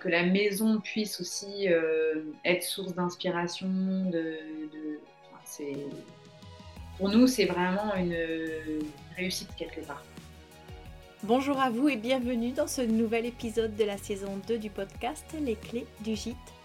que la maison puisse aussi être source d'inspiration. Pour nous, c'est vraiment une réussite quelque part. Bonjour à vous et bienvenue dans ce nouvel épisode de la saison 2 du podcast Les clés du gîte.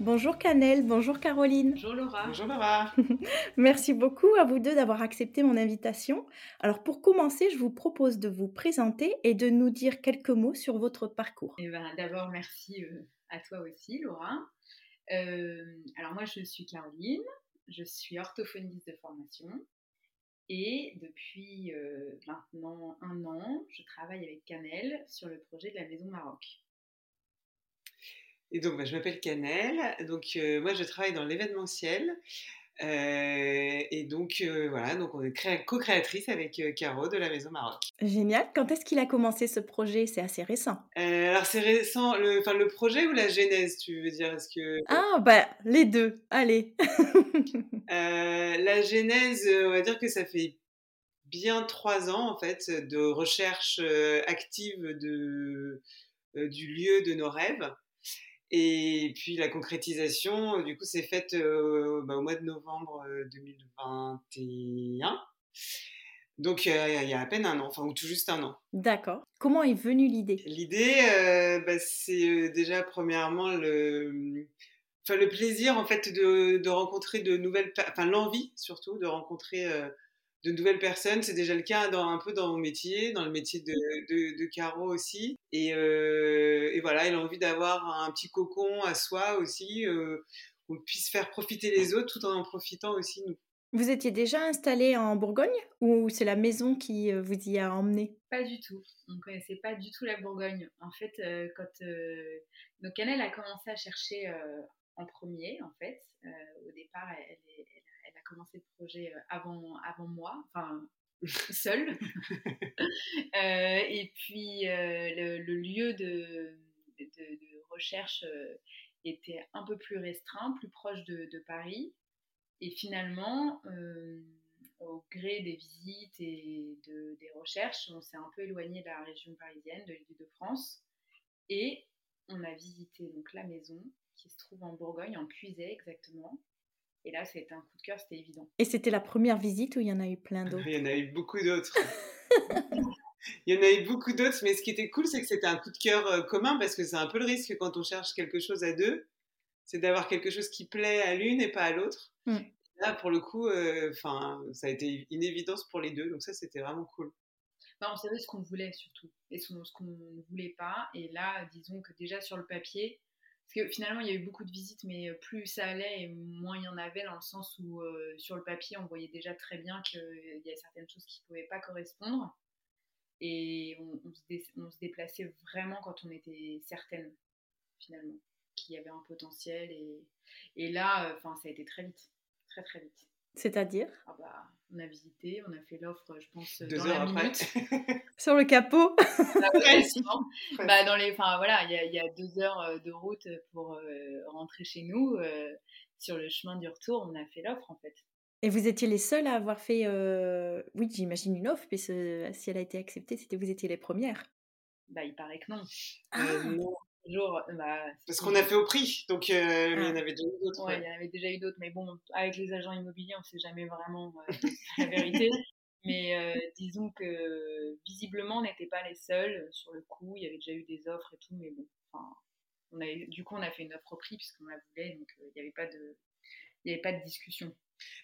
Bonjour Canel, bonjour Caroline. Bonjour Laura. Bonjour Laura. Merci beaucoup à vous deux d'avoir accepté mon invitation. Alors pour commencer, je vous propose de vous présenter et de nous dire quelques mots sur votre parcours. Eh ben, D'abord, merci euh, à toi aussi Laura. Euh, alors moi, je suis Caroline, je suis orthophoniste de formation. Et depuis euh, maintenant un an, je travaille avec Canel sur le projet de la Maison Maroc. Et donc, bah, je m'appelle Canel. Donc, euh, moi, je travaille dans l'événementiel. Euh, et donc, euh, voilà, donc on est co-créatrice avec Caro de la Maison Maroc. Génial. Quand est-ce qu'il a commencé ce projet? C'est assez récent. alors, c'est récent, le, le projet ou la genèse, tu veux dire? Est-ce que... Ah, bah, les deux. Allez. la genèse, on va dire que ça fait bien trois ans, en fait, de recherche active de, du lieu de nos rêves. Et puis la concrétisation, euh, du coup, s'est faite euh, bah, au mois de novembre 2021. Euh, Donc il y a à peine un an, enfin ou tout juste un an. D'accord. Comment est venue l'idée? L'idée, bah, c'est déjà premièrement le, enfin, le plaisir en fait de, de rencontrer de nouvelles, enfin l'envie surtout de rencontrer de nouvelles personnes. C'est déjà le cas dans, un peu dans mon métier, dans le métier de, de, de Caro aussi. Et, euh, et, voilà, elle a envie d'avoir un petit cocon à soi aussi, euh, qu'on puisse faire profiter les autres tout en en profitant aussi nous. Vous étiez déjà installé en Bourgogne ou c'est la maison qui euh, vous y a emmené Pas du tout. On ne connaissait pas du tout la Bourgogne. En fait, euh, quand euh, donc elle a commencé à chercher en premier, en fait, au départ, elle, elle, elle a commencé le projet euh, avant, avant moi, enfin seule. Euh, et puis euh, le, lieu de, de, recherche était un peu plus restreint, plus proche de, de Paris. Et finalement, au gré des visites et de, des recherches, on s'est un peu éloigné de la région parisienne, de l'île de France. Et on a visité donc la maison qui se trouve en Bourgogne, en Puisay exactement. Et là, c'était un coup de cœur, c'était évident. Et c'était la première visite ou il y en a eu plein d'autres? Il y en a eu beaucoup d'autres. il y en a eu beaucoup d'autres, mais ce qui était cool, c'est que c'était un coup de cœur euh, commun parce que c'est un peu le risque quand on cherche quelque chose à deux, c'est d'avoir quelque chose qui plaît à l'une et pas à l'autre. Mm. Là, pour le coup, euh, enfin, ça a été une évidence pour les deux, donc ça, c'était vraiment cool. on savait ce qu'on voulait surtout et ce qu'on ne voulait pas. Et là, disons que déjà sur le papier, parce que finalement, il y a eu beaucoup de visites, mais euh, plus ça allait, et moins il y en avait, dans le sens où euh, sur le papier, on voyait déjà très bien qu'il y a certaines choses qui ne pouvaient pas correspondre. Et on, se déplaçait vraiment quand on était certaine, finalement, qu'il y avait un potentiel. Et, là, euh, enfin, ça a été très vite, très très vite. C'est-à-dire ah bah, On a visité, on a fait l'offre, je pense, Deux dans heures la minute. Sur le capot bah, dans les, enfin, voilà, Il y, y, a deux heures euh, de route pour euh, rentrer chez nous. Euh, sur le chemin du retour, on a fait l'offre, en fait. Et vous étiez les seuls à avoir fait, oui, j'imagine une offre, puisque si elle a été acceptée, c'était vous étiez les premières. Bah, il paraît que non. Ah. non jours. Bah, Parce qu'on a fait au prix, donc il y en ah. avait déjà eu d'autres. Ouais, il y en avait déjà eu d'autres, mais bon, avec les agents immobiliers, on ne sait jamais vraiment la vérité. Mais disons que visiblement, on n'était pas les seuls sur le coup. Il y avait déjà eu des offres et tout, mais bon, on a, du coup, on a fait une offre au prix puisqu'on la voulait, donc il n'y avait pas de, il n'y avait pas de discussion.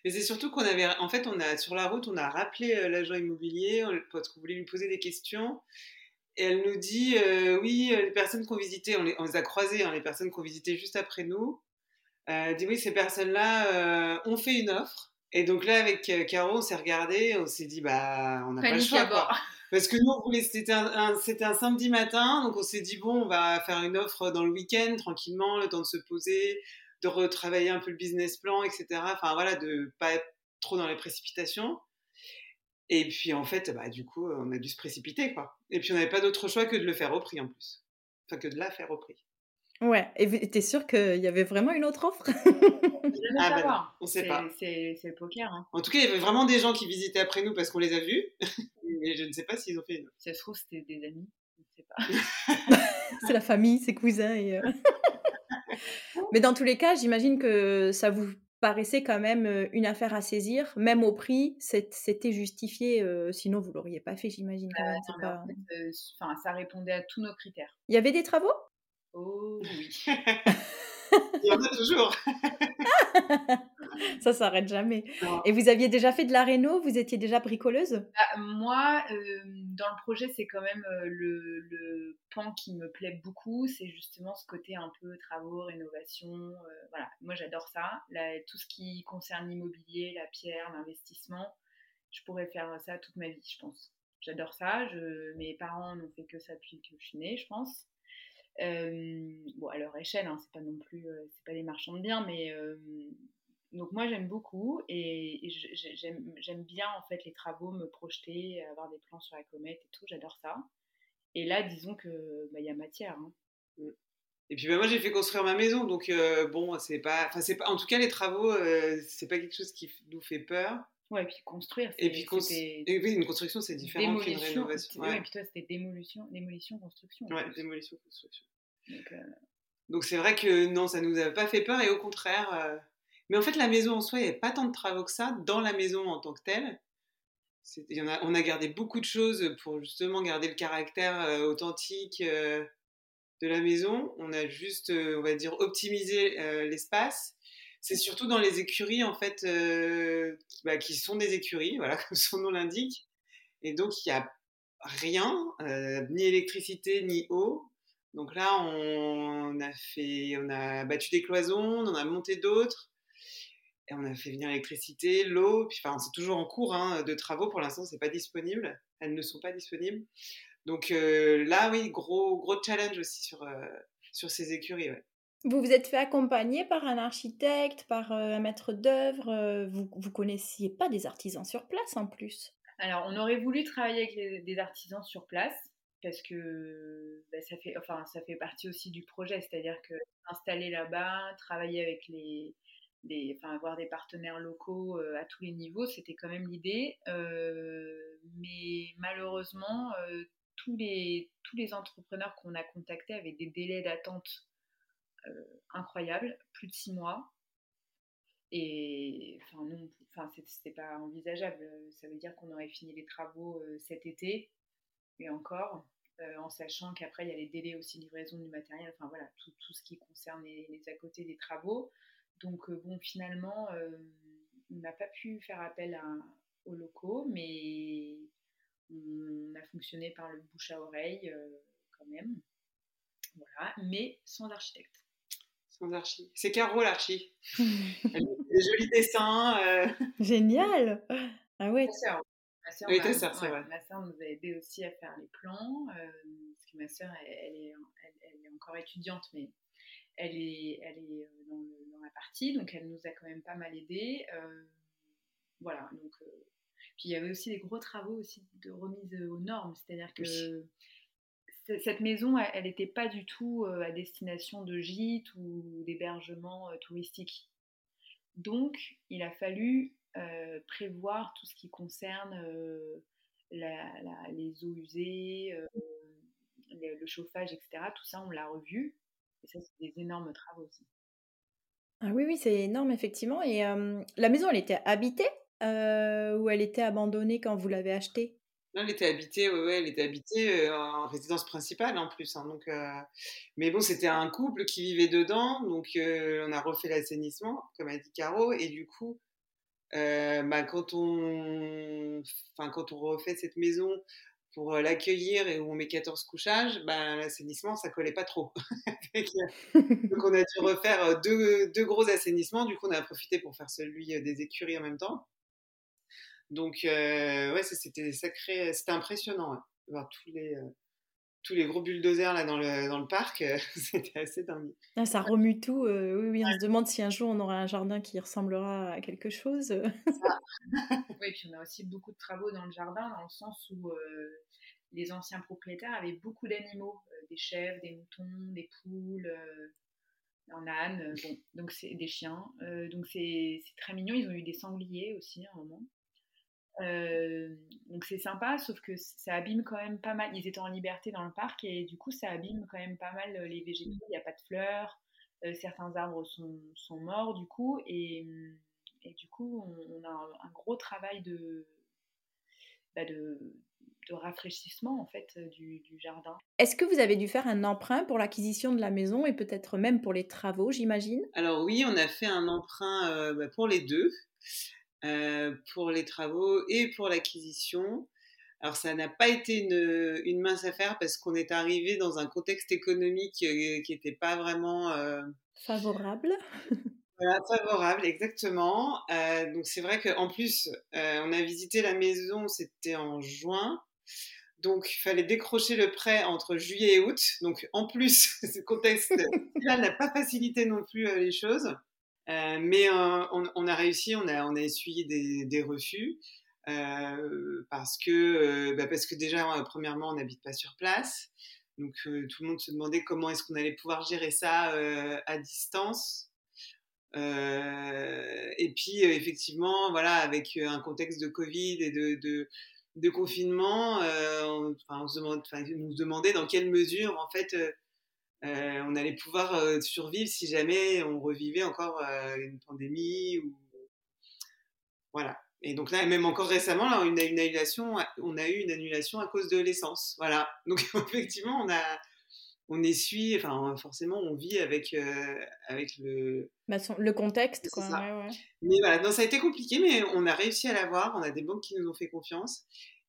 Mais c'est surtout qu'on avait, en fait, on a sur la route, on a rappelé l'agent immobilier parce qu'on voulait lui poser des questions. Et elle nous dit, oui, les personnes qu'on visitait, on les, on les a croisées, hein, les personnes qu'on visitait juste après nous. elle dit oui, ces personnes-là ont fait une offre. Et donc là, avec Caro, on s'est regardé, on s'est dit, bah, on n'a pas le choix. Quoi. Parce que nous, c'était un, un, samedi matin, donc on s'est dit, bon, on va faire une offre dans le week-end, tranquillement, le temps de se poser, de retravailler un peu le business plan, etc. Enfin voilà, de pas être trop dans les précipitations. Et puis en fait, bah, du coup, on a dû se précipiter, quoi. Et puis on n'avait pas d'autre choix que de le faire au prix en plus. Enfin, que de la faire au prix. Ouais, et t'es sûr qu'il y avait vraiment une autre offre? Ah bah on sait pas. C'est le poker. Hein. En tout cas, il y avait vraiment des gens qui visitaient après nous parce qu'on les a vus. Mais je ne sais pas s'ils ont fait une offre. Ça se trouve, c'était des amis. Je ne sais pas. c'est la famille, ses cousins. Et euh, Mais dans tous les cas, j'imagine que ça vous paraissait quand même une affaire à saisir, même au prix, c'était justifié, sinon vous l'auriez pas fait, j'imagine. ça répondait à tous nos critères. Il y avait des travaux? Oh oui. Il y en a toujours. ça s'arrête jamais. Et vous aviez déjà fait de la réno? Vous étiez déjà bricoleuse? Bah, Moi, euh, dans le projet, c'est quand même euh, le, le, pan qui me plaît beaucoup. C'est justement ce côté un peu travaux, rénovation. Euh, voilà, moi j'adore ça. tout ce qui concerne l'immobilier, la pierre, l'investissement, je pourrais faire ça toute ma vie, je pense. J'adore ça. Je, mes parents n'ont fait que ça depuis que je suis née, je pense. Bon, à leur échelle, hein, c'est pas non plus, c'est pas des marchands de biens, mais donc moi j'aime beaucoup et, j'aime bien en fait les travaux, me projeter, avoir des plans sur la comète et tout, j'adore ça. Et là, disons que bah, il y a matière. Hein. Mmh. Et puis bah, moi j'ai fait construire ma maison, donc bon c'est pas, enfin c'est pas, en tout cas les travaux c'est pas quelque chose qui nous fait peur. Ouais, et puis construire. Et puis oui, une construction c'est différent qu'une rénovation. Ouais. Et puis toi c'était démolition, démolition, construction. Ouais, démolition, construction. Donc c'est vrai que non, ça nous a pas fait peur et au contraire mais en fait, la maison en soi, il n'y avait pas tant de travaux que ça dans la maison en tant que telle. Y en a, on a gardé beaucoup de choses pour justement garder le caractère euh, authentique euh, de la maison. On a juste, euh, on va dire, optimisé l'espace. C'est surtout dans les écuries, en fait, bah, qui sont des écuries, voilà, comme son nom l'indique. Et donc, il n'y a rien, ni électricité, ni eau. Donc là, on a fait, on a battu des cloisons, on en a monté d'autres. Et on a fait venir l'électricité, l'eau, enfin, c'est toujours en cours hein, de travaux. Pour l'instant, c'est pas disponible. Elles ne sont pas disponibles. Donc euh, là, oui, gros, gros challenge aussi sur, euh, sur ces écuries. Vous vous êtes fait accompagner par un architecte, par euh, un maître d'œuvre. vous vous connaissiez pas des artisans sur place en plus? Alors, on aurait voulu travailler avec des artisans sur place parce que bah, ça fait, enfin, ça fait partie aussi du projet, c'est-à-dire que installer là-bas, travailler avec les enfin, avoir des partenaires locaux euh, à tous les niveaux, c'était quand même l'idée. Euh, mais malheureusement, euh, tous, les, tous les entrepreneurs qu'on a contactés avaient des délais d'attente incroyables, plus de six mois. Et enfin, non, enfin, c'était pas envisageable. Ça veut dire qu'on aurait fini les travaux cet été, et encore, en sachant qu'après, il y a les délais aussi de livraison du matériel, enfin voilà, tout, ce qui concerne les, à côté des travaux. Donc, euh, bon, finalement, euh, on n'a pas pu faire appel aux locaux, mais on a fonctionné par le bouche à oreille euh, quand même. Voilà, mais sans architecte. Sans archi. C'est Caro l'archi. des jolis dessins. Génial Ah ouais. Ma soeur, oui, ma soeur nous a aidé aussi à faire les plans, parce que ma soeur, elle, est, elle, est, encore étudiante, mais elle est, elle est dans le partie, donc elle nous a quand même pas mal aidé. Euh, voilà, donc. Euh, puis il y avait aussi des gros travaux aussi de remise aux normes, c'est-à-dire que cette maison, elle n'était pas du tout euh, à destination de gîtes ou d'hébergement touristique. Donc, il a fallu prévoir tout ce qui concerne les eaux usées, le, chauffage, etc. Tout ça, on l'a revu. Et ça, c'est des énormes travaux aussi. Ah oui, oui, c'est énorme, effectivement. Et la maison, elle était habitée ou elle était abandonnée quand vous l'avez achetée? Elle était habitée, ouais, elle était habitée en résidence principale en plus. Hein, donc, mais bon, c'était un couple qui vivait dedans, donc on a refait l'assainissement, comme a dit Caro, et du coup, bah, quand on, enfin, quand on refait cette maison pour l'accueillir et où on met 14 couchages, bah, l'assainissement, ça collait pas trop. donc on a dû refaire deux, deux, gros assainissements. Du coup, on a profité pour faire celui des écuries en même temps. Donc, euh, ouais, c'était sacré, c'était impressionnant, ouais, voir tous les, euh, tous les gros bulldozers là dans le, dans le parc, euh, c'était assez dingue. Ah, ça remue tout, oui, oui, on se demande si un jour on aura un jardin qui ressemblera à quelque chose. oui, puis on a aussi beaucoup de travaux dans le jardin, dans le sens où les anciens propriétaires avaient beaucoup d'animaux, des chèvres, des moutons, des poules un âne, bon, donc c'est des chiens. donc c'est très mignon. Ils ont eu des sangliers aussi à un moment. Euh, donc c'est sympa, sauf que ça abîme quand même pas mal. Ils étaient en liberté dans le parc et du coup ça abîme quand même pas mal euh, les végétaux. Il n'y a pas de fleurs, euh, certains arbres sont, sont, morts du coup et, et du coup on, a un, gros travail de, bah de, de, rafraîchissement en fait du, du jardin. Est-ce que vous avez dû faire un emprunt pour l'acquisition de la maison et peut-être même pour les travaux, j'imagine? Alors oui, on a fait un emprunt bah, pour les deux. Euh, pour les travaux et pour l'acquisition. Alors ça n'a pas été une, une, mince affaire parce qu'on est arrivé dans un contexte économique euh, qui n'était pas vraiment euh, favorable. Voilà, favorable, exactement. donc c'est vrai qu'en plus, on a visité la maison, c'était en juin. Donc, il fallait décrocher le prêt entre juillet et août. Donc, en plus, ce contexte-là n'a pas facilité non plus les choses. Euh, mais euh, on, a réussi, on a, essuyé des, refus. Euh, parce que bah parce que déjà premièrement on n'habite pas sur place donc tout le monde se demandait comment est-ce qu'on allait pouvoir gérer ça à distance et puis effectivement voilà avec un contexte de Covid et de, confinement on, enfin, se demandait dans quelle mesure en fait on allait pouvoir euh, survivre si jamais on revivait encore euh, une pandémie ou voilà. Et donc là, même encore récemment, là, on a une annulation, on a eu une annulation à cause de l'essence. Voilà. Donc effectivement, on a, on essuie, enfin forcément, on vit avec avec le bah, le contexte. Quoi. Mais voilà, non, ça a été compliqué, mais on a réussi à l'avoir. On a des banques qui nous ont fait confiance.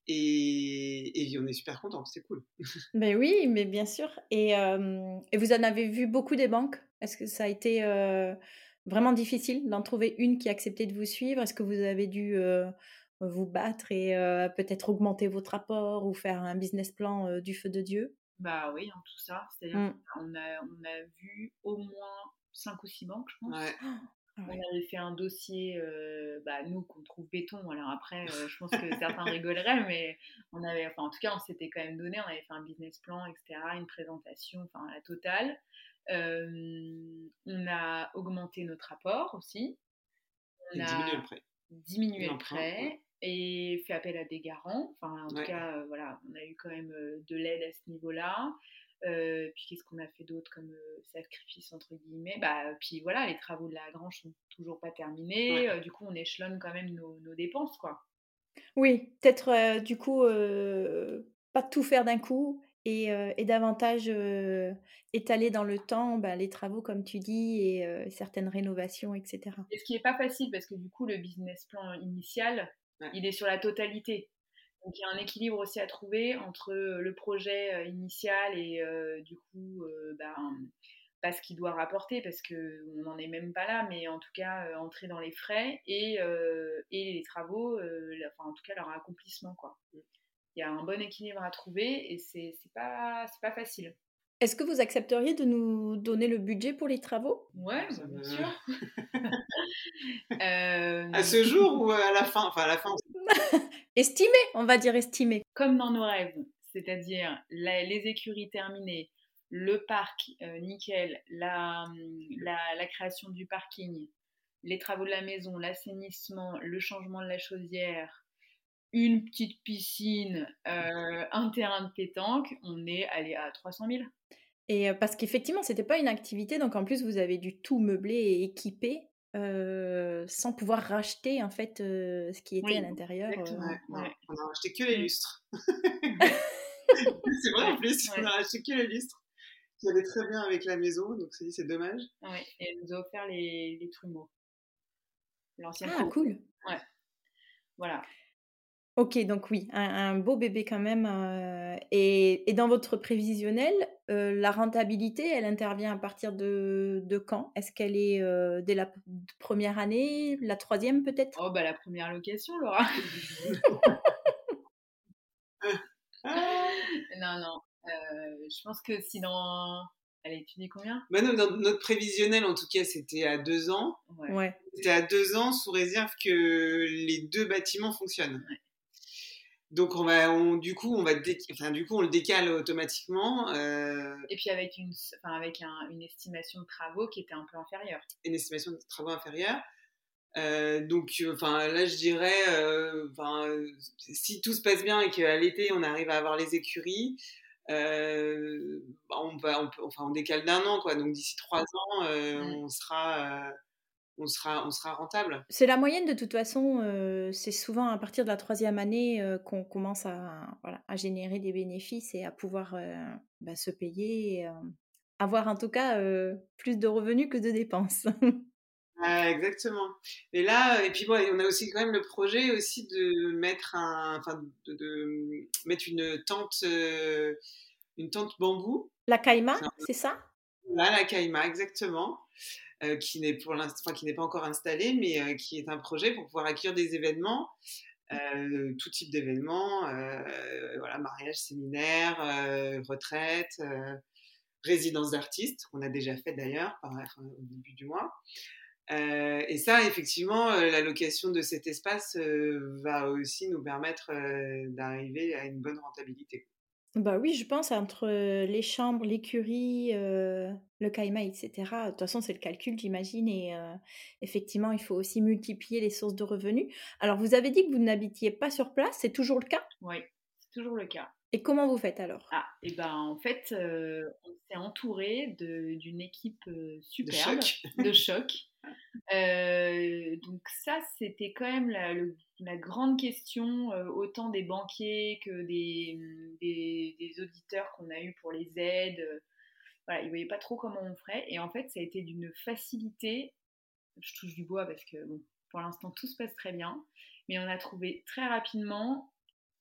Et, on est super contente, c'est cool. Ben oui, mais bien sûr. Et, et, vous en avez vu beaucoup des banques? Est-ce que ça a été vraiment difficile d'en trouver une qui acceptait de vous suivre? Est-ce que vous avez dû vous battre et peut-être augmenter votre apport ou faire un business plan du feu de Dieu? Bah oui, en tout ça. C'est-à-dire mmh. qu'on a, on a vu au moins 5 ou 6 banques, je pense. Ouais. On avait fait un dossier, euh, bah, nous, qu'on trouve béton. Alors après, euh, je pense que certains rigoleraient, mais on avait, enfin, en tout cas, on s'était quand même donné, on avait fait un business plan, etc., une présentation, enfin, la totale. Euh, on a augmenté notre apport aussi. On a diminué le prêt. Diminué le prêt et fait appel à des garants. Enfin, en tout cas, voilà, on a eu quand même de l'aide à ce niveau-là. Euh, puis qu'est-ce qu'on a fait d'autre comme euh, sacrifice entre guillemets? Bah, Puis voilà, les travaux de la grange sont toujours pas terminés. Euh, du coup, on échelonne quand même nos, dépenses, quoi. Oui, peut-être du coup pas tout faire d'un coup et, et davantage étaler dans le temps bah, les travaux, comme tu dis, et certaines rénovations, etc. Et ce qui n'est pas facile parce que du coup, le business plan initial, il est sur la totalité. Donc il y a un équilibre aussi à trouver entre euh, le projet euh, initial et euh, du coup ben, pas ce qu'il doit rapporter parce qu'on n'en est même pas là, mais en tout cas entrer dans les frais et, et les travaux, enfin en tout cas leur accomplissement. quoi. Il y a un bon équilibre à trouver et c'est pas, pas facile. Est-ce que vous accepteriez de nous donner le budget pour les travaux? Ouais, bien sûr. À ce jour ou à la fin? Enfin, à la fin. estimé, on va dire estimé. Comme dans nos rêves, c'est-à-dire les écuries terminées, le parc euh, nickel, la, la, création du parking, les travaux de la maison, l'assainissement, le changement de la chaudière, une petite piscine, un terrain de pétanque, on est allé à 300 000. Et parce qu'effectivement, c'était pas une activité, donc en plus vous avez dû tout meubler et équiper sans pouvoir racheter en fait ce qui était à l'intérieur. On a racheté que les mmh. lustres. c'est vrai en plus, on a racheté que les lustres qui allait très bien avec la maison, donc c'est dommage. Et elle nous a offert les, les trumeaux. L'ancien Ah, cool. Ouais. Voilà. Ok, donc oui, un, beau bébé quand même. Euh, et, et, dans votre prévisionnel, euh, la rentabilité, elle intervient à partir de, de quand? Est-ce qu'elle est, euh, dès la première année, la troisième peut-être? Oh, bah la première location, Laura. non, non. je pense que si dans elle a combien? Bah dans Notre prévisionnel, en tout cas, c'était à deux ans. Ouais. C'était à deux ans sous réserve que les deux bâtiments fonctionnent. Donc on va, on, du coup, on va, enfin, du coup, on le décale automatiquement. Euh, Et puis avec une, enfin, avec une estimation de travaux qui était un peu inférieure. Une estimation de travaux inférieure. Euh, donc, euh, enfin, là, je dirais, enfin, si tout se passe bien et qu'à l'été on arrive à avoir les écuries, euh, bah, on, va, on, enfin, on décale d'un an, quoi. Donc d'ici trois ans, euh, mmh. on sera. Euh, on sera, on sera rentable. C'est la moyenne de toute façon, c'est souvent à partir de la troisième année qu'on commence à, voilà, à générer des bénéfices et à pouvoir bah, se payer, et, avoir en tout cas plus de revenus que de dépenses. exactement. Et là, et puis bon, on a aussi quand même le projet aussi de mettre un, enfin, de, de mettre une tente, euh, une tente bambou. La caïma, c'est ça? Là, la caïma, exactement. Euh, qui n'est pour l'instant, qui n'est pas encore installée, mais euh, qui est un projet pour pouvoir accueillir des événements, tout type d'événements, voilà, mariage, séminaire, retraite, résidence d'artistes, qu'on a déjà fait d'ailleurs au début du mois. Euh, et ça, effectivement, euh, la location de cet espace euh, va aussi nous permettre d'arriver à une bonne rentabilité. Bah oui, je pense entre les chambres, l'écurie, le caïma, etc. De toute façon, c'est le calcul, j'imagine. Et effectivement, il faut aussi multiplier les sources de revenus. Alors, vous avez dit que vous n'habitiez pas sur place, c'est toujours le cas? Oui, c'est toujours le cas. Et comment vous faites alors? Ah, et ben en fait, on s'est entouré d'une équipe superbe de choc. donc ça, c'était quand même la, la grande question, autant des banquiers que des, des, des auditeurs qu'on a eu pour les aides. voilà, ils ne voyaient pas trop comment on ferait. Et en fait, ça a été d'une facilité. Je touche du bois parce que bon, pour l'instant, tout se passe très bien. Mais on a trouvé très rapidement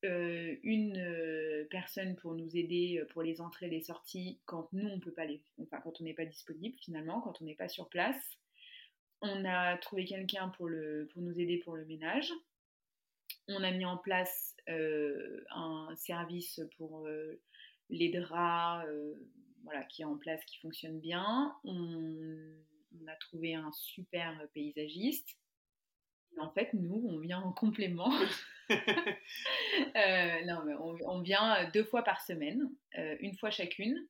euh, une euh, personne pour nous aider euh, pour les entrées et les sorties quand nous on peut pas les enfin quand on n'est pas disponible finalement quand on n'est pas sur place. On a trouvé quelqu'un pour le pour nous aider pour le ménage. On a mis en place un service pour les draps voilà qui est en place qui fonctionne bien. On, a trouvé un super paysagiste. En fait nous on vient en complément Euh, non, mais on, vient euh, deux fois par semaine, euh, une fois chacune.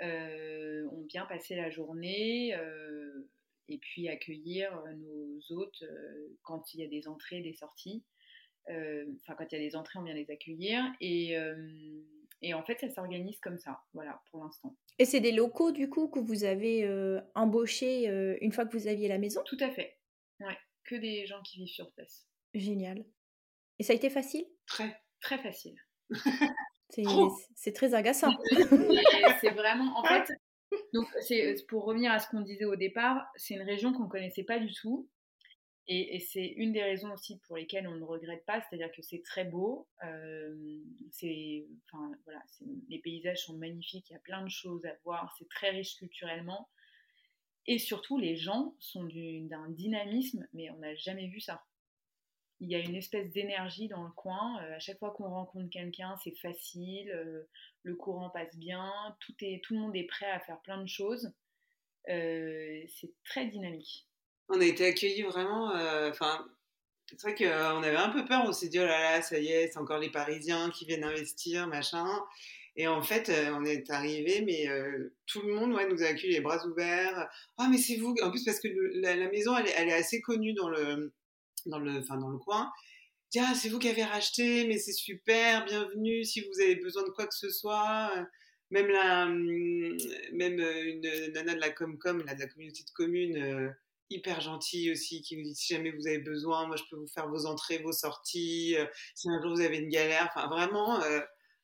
on vient passer la journée et puis accueillir nos hôtes quand il y a des entrées, des sorties. Enfin, quand il y a des entrées, on vient les accueillir. Et, et en fait, ça s'organise comme ça, voilà, pour l'instant. Et c'est des locaux, du coup, que vous avez embauchés une fois que vous aviez la maison? Tout à fait. Ouais, que des gens qui vivent sur place. Génial. Et ça a été facile? Très. Très facile. c'est très agaçant. c'est vraiment, en fait, donc c'est pour revenir à ce qu'on disait au départ, c'est une région qu'on ne connaissait pas du tout. Et, c'est une des raisons aussi pour lesquelles on ne regrette pas, c'est-à-dire que c'est très beau, euh, enfin, voilà, les paysages sont magnifiques, il y a plein de choses à voir, c'est très riche culturellement, et surtout les gens sont d'un dynamisme, mais on n'a jamais vu ça il y a une espèce d'énergie dans le coin. Euh, à chaque fois qu'on rencontre quelqu'un, c'est facile, euh, le courant passe bien, tout, est, tout le monde est prêt à faire plein de choses. Euh, c'est très dynamique. On a été accueillis vraiment. Enfin, c'est vrai qu'on avait un peu peur. On s'est dit oh là là, ça y est, c'est encore les Parisiens qui viennent investir, machin. Et en fait, on est arrivé, mais tout le monde ouais, nous a accueillis les bras ouverts. Ah, mais c'est vous. En plus, parce que la, maison, elle est, assez connue dans le, dans le, enfin, dans le coin. tiens, c'est vous qui avez racheté, mais c'est super, bienvenue, si vous avez besoin de quoi que ce soit. Même, la, hum, même une nana de la Comcom, de la communauté de communes, hyper gentille aussi, qui vous dit si jamais vous avez besoin, moi je peux vous faire vos entrées, vos sorties, si un jour vous avez une galère, enfin vraiment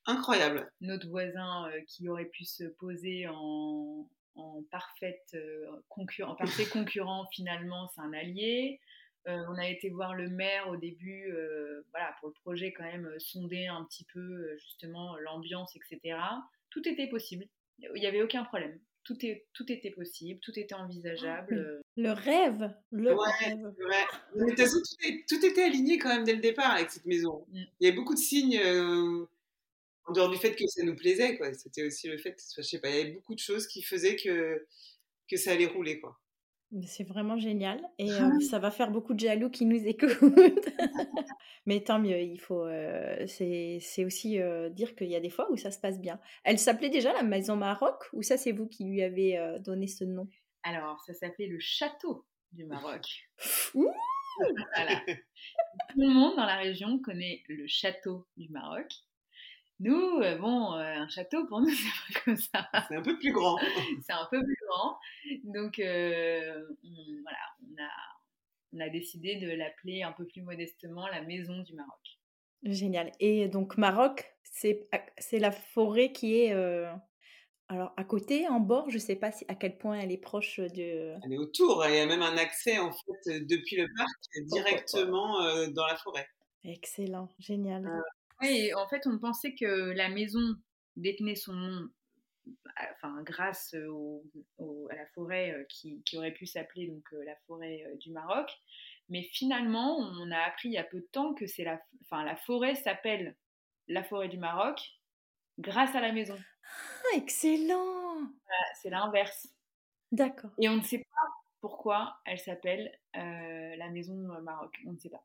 incroyable. Notre voisin qui aurait pu se poser en, en parfaite concurrent, parfait concurrent, finalement c'est un allié. On a été voir le maire au début, voilà, pour le projet quand même sonder un petit peu justement l'ambiance, etc. Tout était possible, il n'y avait aucun problème tout, est, tout était possible, tout était envisageable. Euh. Le rêve, le rêve. Mais tout, était aligné quand même dès le départ avec cette maison. Mm. Il y avait beaucoup de signes, euh, en dehors du fait que ça nous plaisait, quoi. C'était aussi le fait, je sais pas, il y avait beaucoup de choses qui faisaient que, que ça allait rouler, quoi. C'est vraiment génial et euh, ça va faire beaucoup de jaloux qui nous écoutent. Mais tant mieux, il faut. Euh, c'est aussi euh, dire qu'il y a des fois où ça se passe bien. Elle s'appelait déjà la Maison Maroc ou ça c'est vous qui lui avez donné ce nom? Alors ça s'appelait le Château du Maroc. Ouh voilà. Tout le monde dans la région connaît le Château du Maroc. Nous, euh, bon, euh, un château pour nous, c'est pas comme ça. C'est un peu plus grand. c'est un peu plus grand. Donc, euh, on, voilà, on a, on a décidé de l'appeler un peu plus modestement la Maison du Maroc. Génial. Et donc, Maroc, c'est la forêt qui est alors à côté, en bord, je ne sais pas si, à quel point elle est proche de. Elle est autour. Il y a même un accès en fait depuis le parc directement dans la forêt. Excellent, génial. Oui, en fait, on pensait que la maison détenait son nom enfin, grâce à la forêt euh, qui, aurait pu s'appeler donc euh, la forêt euh, du Maroc. Mais finalement, on a appris il y a peu de temps que c'est la, enfin, la forêt s'appelle la forêt du Maroc grâce à la maison. Ah, excellent C'est l'inverse. D'accord. Et on ne sait pas pourquoi elle s'appelle la maison Maroc. On ne sait pas.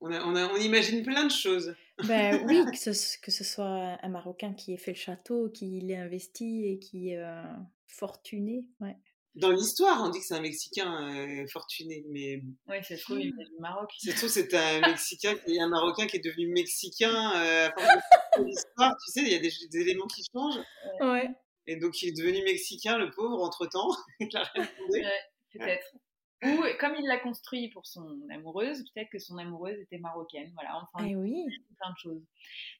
On, on, imagine plein de choses. Ben, oui, que ce, que ce, soit un Marocain qui ait fait le château, qui l'ait investi et qui est euh, fortuné. Ouais. Dans l'histoire, on dit que c'est un Mexicain euh, fortuné, mais... Oui, c'est trop, il est du Maroc. C'est trop, c'est un Mexicain, un Marocain qui est devenu Mexicain. Euh, l'histoire, tu sais, il y a des, éléments qui changent. Ouais. Et donc, il est devenu Mexicain, le pauvre, entre-temps. ouais, peut-être. Ou comme il l'a construit pour son amoureuse, peut-être que son amoureuse était marocaine. Voilà, enfin, eh oui. plein de choses.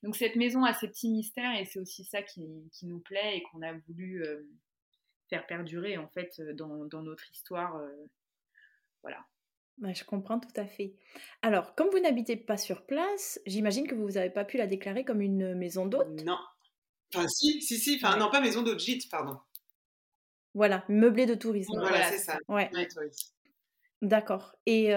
Donc cette maison a ses petits mystères et c'est aussi ça qui, qui, nous plaît et qu'on a voulu euh, faire perdurer en fait euh, dans, dans notre histoire. Euh, voilà. Bah, je comprends tout à fait. Alors, comme vous n'habitez pas sur place, j'imagine que vous n'avez pas pu la déclarer comme une maison d'hôte? Non. Enfin, si, si, si. Enfin, non, pas maison d'hôte, gîte, pardon. Voilà, meublé de tourisme. Voilà, c'est ça. Ouais. D'accord. Et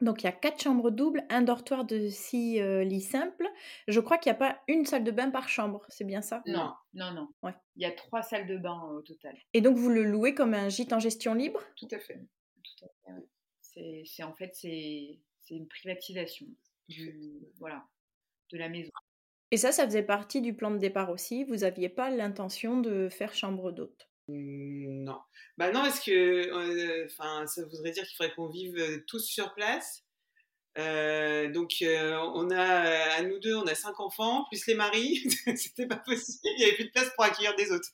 donc, il y a quatre chambres doubles, un dortoir de six lits simples. Je crois qu'il n'y a pas une salle de bain par chambre, c'est bien ça? Non, non, non. Ouais. Il y a trois salles de bain au total. Et donc, vous le louez comme un gîte en gestion libre? Tout à fait. Tout à fait c'est, en fait, c'est, une privatisation du, voilà, de la maison. Et ça, ça faisait partie du plan de départ aussi? Vous n'aviez pas l'intention de faire chambre d'hôte? Non. Bah non, parce que enfin, ça voudrait dire qu'il faudrait qu'on vive tous sur place. donc, on a, à nous deux, on a cinq enfants, plus les maris. C'était pas possible. Il n'y avait plus de place pour accueillir des autres.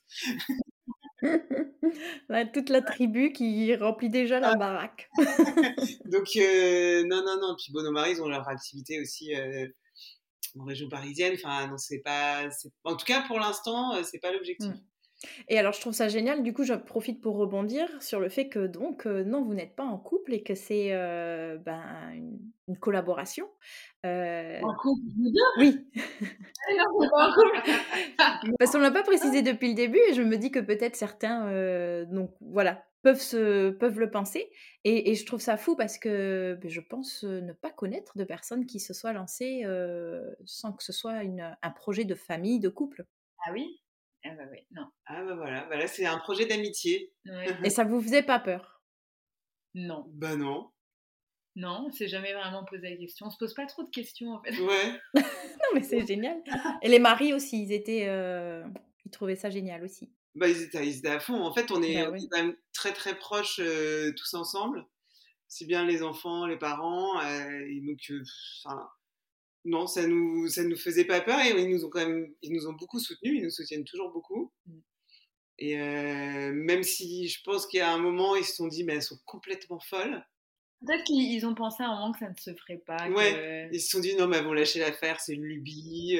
toute la tribu qui remplit déjà la ah. baraque. donc, non, non, non. Puis bon, nos maris, ont leur activité aussi en région parisienne. Enfin, non, c'est pas. En tout cas, pour l'instant, c'est pas l'objectif. Mmh. Et alors, je trouve ça génial. Du coup, je profite pour rebondir sur le fait que, donc, euh, non, vous n'êtes pas en couple et que c'est euh, ben, une, collaboration. Euh... En couple, Oui. Parce qu'on ne l'a pas précisé depuis le début et je me dis que peut-être certains, donc voilà, peuvent, se, peuvent le penser. Et, je trouve ça fou parce que ben, je pense ne pas connaître de personnes qui se soient lancées sans que ce soit une, un projet de famille, de couple. Ah oui? Ah bah non. Ah bah voilà, bah là c'est un projet d'amitié. Et ça vous faisait pas peur? Non. Bah non. Non, on s'est jamais vraiment posé la question. On se pose pas trop de questions en fait. Ouais. non mais c'est génial. Et les maris aussi, ils étaient, euh, ils trouvaient ça génial aussi. Bah ils étaient, ils étaient à fond. En fait, on est, bah quand même très très proches euh, tous ensemble. si bien les enfants, les parents. et donc, non, ça nous, ça nous faisait pas peur et ils nous ont quand même, ils nous ont beaucoup soutenus, ils nous soutiennent toujours beaucoup. Mmh. Et même si je pense a un moment, ils se sont dit, mais elles sont complètement folles. Peut-être qu'ils ont pensé à un moment que ça ne se ferait pas. Ouais, ils se sont dit, non, mais elles vont lâcher l'affaire, c'est une lubie.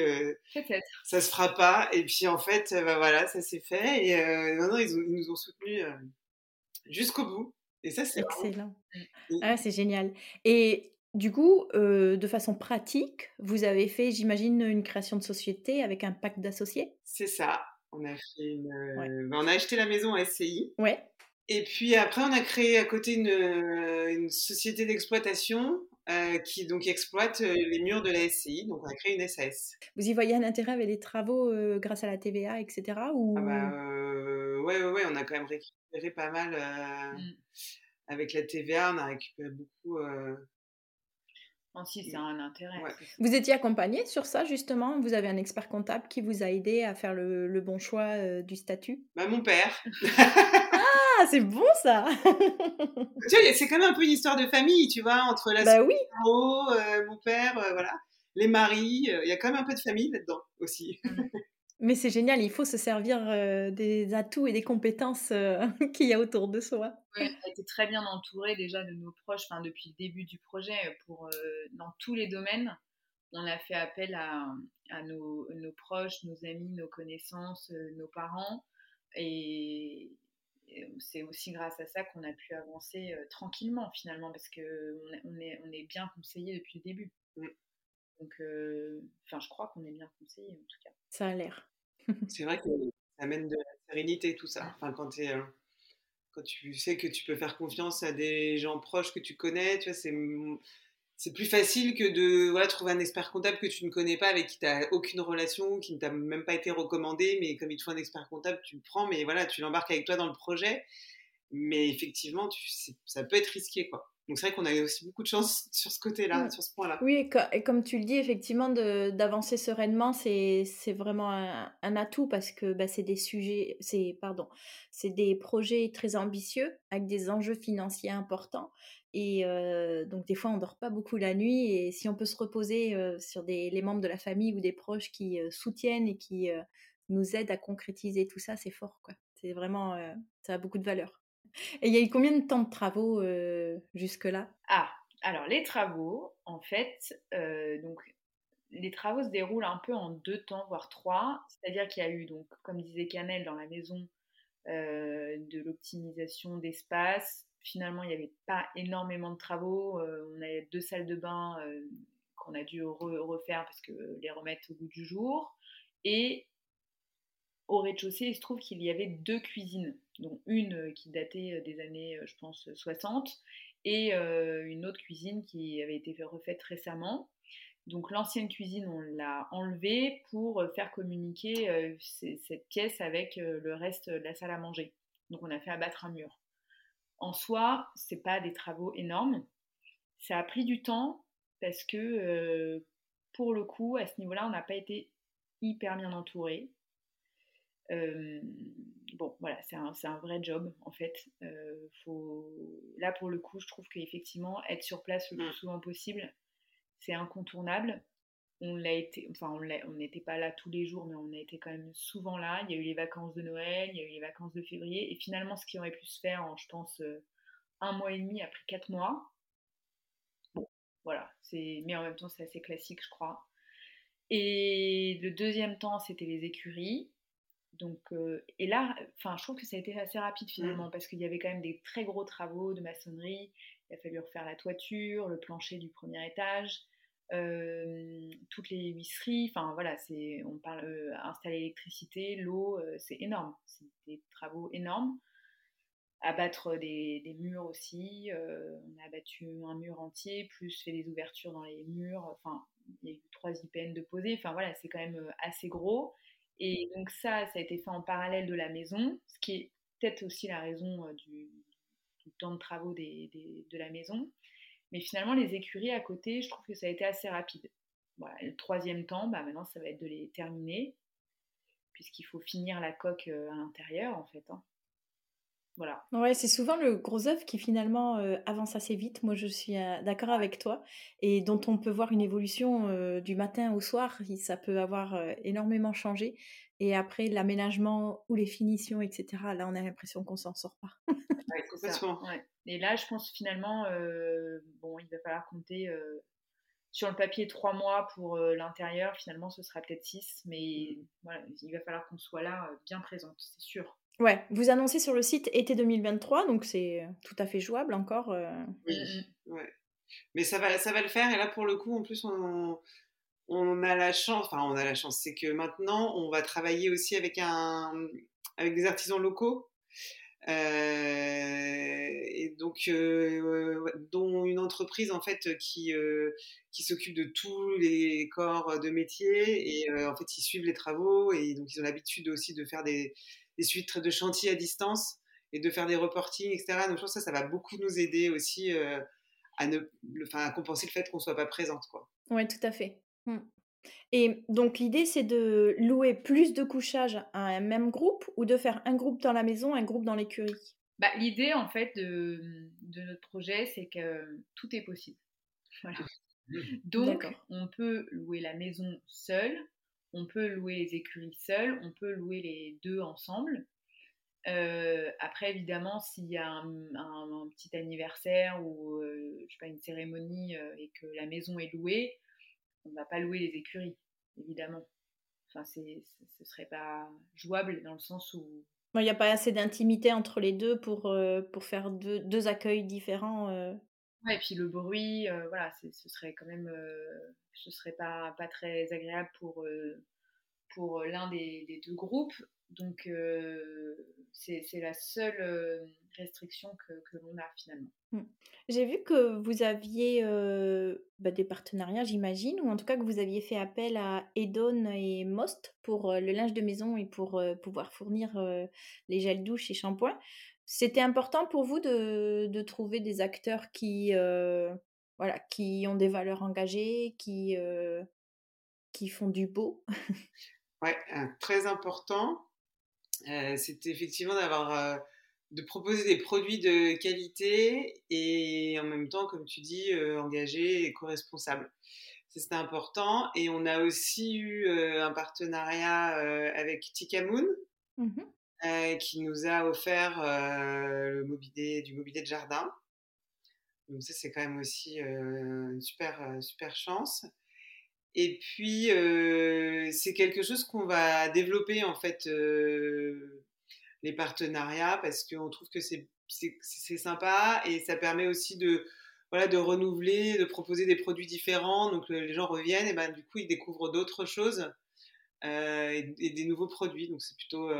Peut-être. Ça se fera pas. Et puis en fait, bah, voilà, ça s'est fait. Et non, ils, ils, nous ont soutenus jusqu'au bout. Et ça, c'est excellent. Ah, c'est génial. Et du coup, de façon pratique, vous avez fait, j'imagine, une création de société avec un pacte d'associés? C'est ça. On a, fait une, bah, on a acheté la maison à SCI. Ouais. Et puis après, on a créé à côté une, une société d'exploitation euh, qui donc exploite les murs de la SCI. Donc on a créé une SAS. Vous y voyez un intérêt avec les travaux grâce à la TVA, etc. Ou... Ah bah, ouais, ouais, ouais, on a quand même récupéré pas mal. Mmh. Avec la TVA, on a récupéré beaucoup si, c'est un intérêt. Vous étiez accompagné sur ça, justement? Vous avez un expert comptable qui vous a aidé à faire le, bon choix euh, du statut? Bah, Mon père. ah, c'est bon ça Tu vois, c'est quand même un peu une histoire de famille, tu vois, entre la bah oui. Euh, mon père, euh, voilà, les maris. Il y a quand même un peu de famille là-dedans aussi. Mais c'est génial, il faut se servir des atouts et des compétences qu'il y a autour de soi. Oui, on a été très bien entouré déjà de nos proches enfin, depuis le début du projet pour, dans tous les domaines. On a fait appel à, à nos, nos, proches, nos amis, nos connaissances, nos parents. Et, c'est aussi grâce à ça qu'on a pu avancer tranquillement finalement parce qu'on on est, on est bien conseillé depuis le début. Mmh. Donc, enfin, je crois qu'on est bien conseillé en tout cas. Ça a l'air. c'est vrai que ça amène de la sérénité tout ça. Enfin, quand, quand tu sais que tu peux faire confiance à des gens proches que tu connais, tu vois, c'est c'est plus facile que de voilà, trouver un expert comptable que tu ne connais pas, avec qui tu n'as aucune relation, qui ne t'a même pas été recommandé, mais comme il te faut un expert comptable, tu le prends, mais voilà, tu l'embarques avec toi dans le projet. Mais effectivement, tu, ça peut être risqué, quoi. Donc c'est vrai qu'on a eu aussi beaucoup de chance sur ce côté-là, sur ce point-là. Oui, et, comme tu le dis, effectivement, d'avancer sereinement, c'est vraiment un, atout parce que bah, c'est des sujets, c'est pardon, c'est des projets très ambitieux avec des enjeux financiers importants. Et euh, donc des fois, on dort pas beaucoup la nuit. Et si on peut se reposer euh, sur des, les membres de la famille ou des proches qui euh, soutiennent et qui nous aident à concrétiser tout ça, c'est fort, quoi. C'est vraiment, ça a beaucoup de valeur. Et il y a eu combien de temps de travaux euh, jusque-là? Ah, alors les travaux, en fait, euh, donc les travaux se déroulent un peu en deux temps, voire trois. C'est-à-dire qu'il y a eu, donc, comme disait Canel, dans la maison, euh, de l'optimisation d'espace. Finalement, il n'y avait pas énormément de travaux. on avait deux salles de bain qu'on a dû refaire parce que les remettre au bout du jour. Et au rez-de-chaussée, il se trouve qu'il y avait deux cuisines, dont une euh, qui datait euh, des années, euh, je pense, 60, et une autre cuisine qui avait été refaite récemment. Donc l'ancienne cuisine, on l'a enlevée pour faire communiquer cette pièce avec le reste de la salle à manger. Donc on a fait abattre un mur. En soi, c'est pas des travaux énormes. Ça a pris du temps parce que pour le coup, à ce niveau-là, on n'a pas été hyper bien entouré bon, voilà, c'est un, un, vrai job en fait. faut... Là, pour le coup, je trouve qu'effectivement, être sur place le plus mmh. souvent possible, c'est incontournable. On l'a été, enfin, on n'était pas là tous les jours, mais on a été quand même souvent là. Il y a eu les vacances de Noël, il y a eu les vacances de février, et finalement, ce qui aurait pu se faire en, je pense, un mois et demi après quatre mois. Bon, voilà, c'est, mais en même temps, c'est assez classique, je crois. Et le deuxième temps, c'était les écuries. Donc, euh, et là, enfin, je trouve que ça a été assez rapide mmh. finalement parce qu'il y avait quand même des très gros travaux de maçonnerie. Il a fallu refaire la toiture, le plancher du premier étage, euh, toutes les huisseries. Enfin voilà, c'est, on parle euh, installer l'électricité, l'eau, c'est énorme. C'est des travaux énormes. Abattre des, des murs aussi. on a abattu un mur entier, plus fait des ouvertures dans les murs. Enfin, il y a eu trois IPN de poser. Enfin voilà, c'est quand même assez gros. Et donc ça, ça a été fait en parallèle de la maison, ce qui est peut-être aussi la raison euh, du, temps de travaux de la maison. Mais finalement, les écuries à côté, je trouve que ça a été assez rapide. Le troisième temps, bah maintenant, ça va être de les terminer, puisqu'il faut finir la coque euh, à l'intérieur, en fait. Hein. Voilà. Ouais, c'est souvent le gros œuf qui finalement avance assez vite. Moi, je suis d'accord avec toi et dont on peut voir une évolution du matin au soir. Ça peut avoir énormément changé. Et après, l'aménagement ou les finitions, etc., là, on a l'impression qu'on s'en sort pas. ouais, complètement. Et là, je pense finalement, bon, il va falloir compter sur le papier trois mois pour l'intérieur. Finalement, ce sera peut-être six, mais voilà, il va falloir qu'on soit là bien présente, c'est sûr. Ouais, vous annoncez sur le site été 2023, donc c'est euh, tout à fait jouable encore. Euh. Oui, mmh, mmh. ouais. Mais ça va, ça va le faire. Et là, pour le coup, en plus, on, on a la chance, enfin, on a la chance, c'est que maintenant, on va travailler aussi avec, un, avec des artisans locaux. Euh, et donc, dont une entreprise en fait qui, qui s'occupe de tous les corps de métier et en fait ils suivent les travaux et donc ils ont l'habitude aussi de faire des, des suites de chantier à distance et de faire des reportings, etc. Donc je pense que ça, ça va beaucoup nous aider aussi euh, à, ne, enfin, à compenser le fait qu'on ne soit pas présente. Quoi. Ouais, tout à fait. Mmh. Et donc l'idée, c'est de louer plus de couchage à un même groupe ou de faire un groupe dans la maison, un groupe dans l'écurie? Bah, L'idée, en fait, de, de, notre projet, c'est que tout est possible. Voilà. Donc, on peut louer la maison seule, on peut louer les écuries seules, on peut louer les deux ensemble. Euh, après, évidemment, s'il y a un, petit anniversaire ou euh, je sais pas, une cérémonie euh, et que la maison est louée, on ne va pas louer les écuries, évidemment. Enfin, ce serait pas jouable dans le sens où. Il n'y a pas assez d'intimité entre les deux pour, pour faire deux, deux accueils différents. Et puis le bruit, euh, voilà, ce serait quand même, euh, ce serait pas, pas très agréable pour, euh, pour l'un des, deux groupes. Donc c'est la seule restriction que, que l'on a finalement. Mmh. J'ai vu que vous aviez bah, des partenariats, j'imagine, ou en tout cas que vous aviez fait appel à Edon et Most pour le linge de maison et pour pouvoir fournir les gels douche et shampoings. C'était important pour vous de, trouver des acteurs qui, euh, voilà, qui ont des valeurs engagées, qui, euh, qui font du beau? Ouais, euh, très important. C'était effectivement d'avoir, de proposer des produits de qualité et en même temps, comme tu dis, engagés et co-responsables. C'était important. Et on a aussi eu un partenariat avec Tikamoon. Mmh euh, qui nous a offert euh, du mobilier de jardin. Donc ça, c'est quand même aussi euh, une super, super chance. Et puis, c'est quelque chose qu'on va développer, en fait, les partenariats, parce qu'on trouve que c'est sympa et ça permet aussi de, voilà, de renouveler, de proposer des produits différents. Donc, les gens reviennent et ben, du coup, ils découvrent d'autres choses et, des nouveaux produits. Donc, c'est plutôt,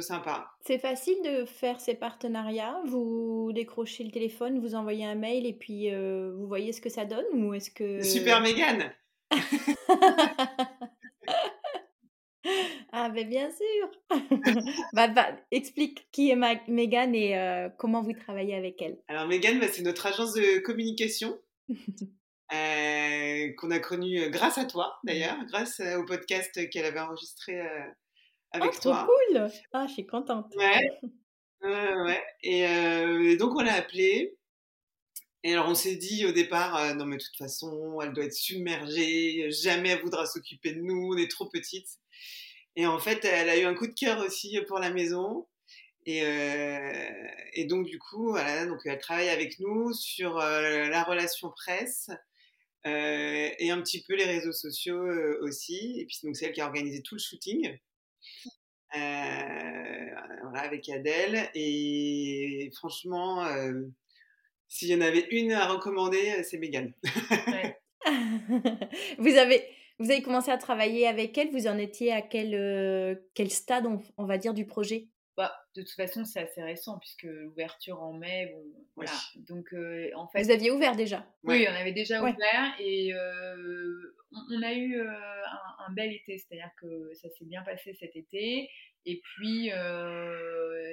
sympa. C'est facile de faire ces partenariats Vous décrochez le téléphone, vous envoyez un mail et puis euh, vous voyez ce que ça donne ou est-ce que... Super Mégane Ah ben bien sûr bah, bah, Explique qui est Mégane et euh, comment vous travaillez avec elle. Alors Mégane, bah, c'est notre agence de communication. Euh, qu'on a connue grâce à toi d'ailleurs, grâce au podcast qu'elle avait enregistré avec oh, toi. trop cool Ah, je suis contente. Ouais. ouais. Et, donc, on l'a appelée. Et alors, on s'est dit au départ, non, mais de toute façon, elle doit être submergée, jamais elle voudra s'occuper de nous, on est trop petite. Et en fait, elle a eu un coup de cœur aussi pour la maison. Et, et donc, du coup, voilà, donc elle travaille avec nous sur la relation presse. et un petit peu les réseaux sociaux aussi. Et puis, donc, c'est elle qui a organisé tout le shooting. Euh, voilà, avec Adèle. Et franchement, euh, s'il y en avait une à recommander, euh, c'est Megan. vous, avez, vous avez commencé à travailler avec elle, vous en étiez à quel, quel stade, on, va dire, du projet? Bah, de toute façon, c'est assez récent puisque l'ouverture en mai, bon, voilà. Donc, en fait, vous aviez ouvert déjà. Oui, on avait déjà ouvert et on, a eu un, bel été, c'est-à-dire que ça s'est bien passé cet été. Et puis,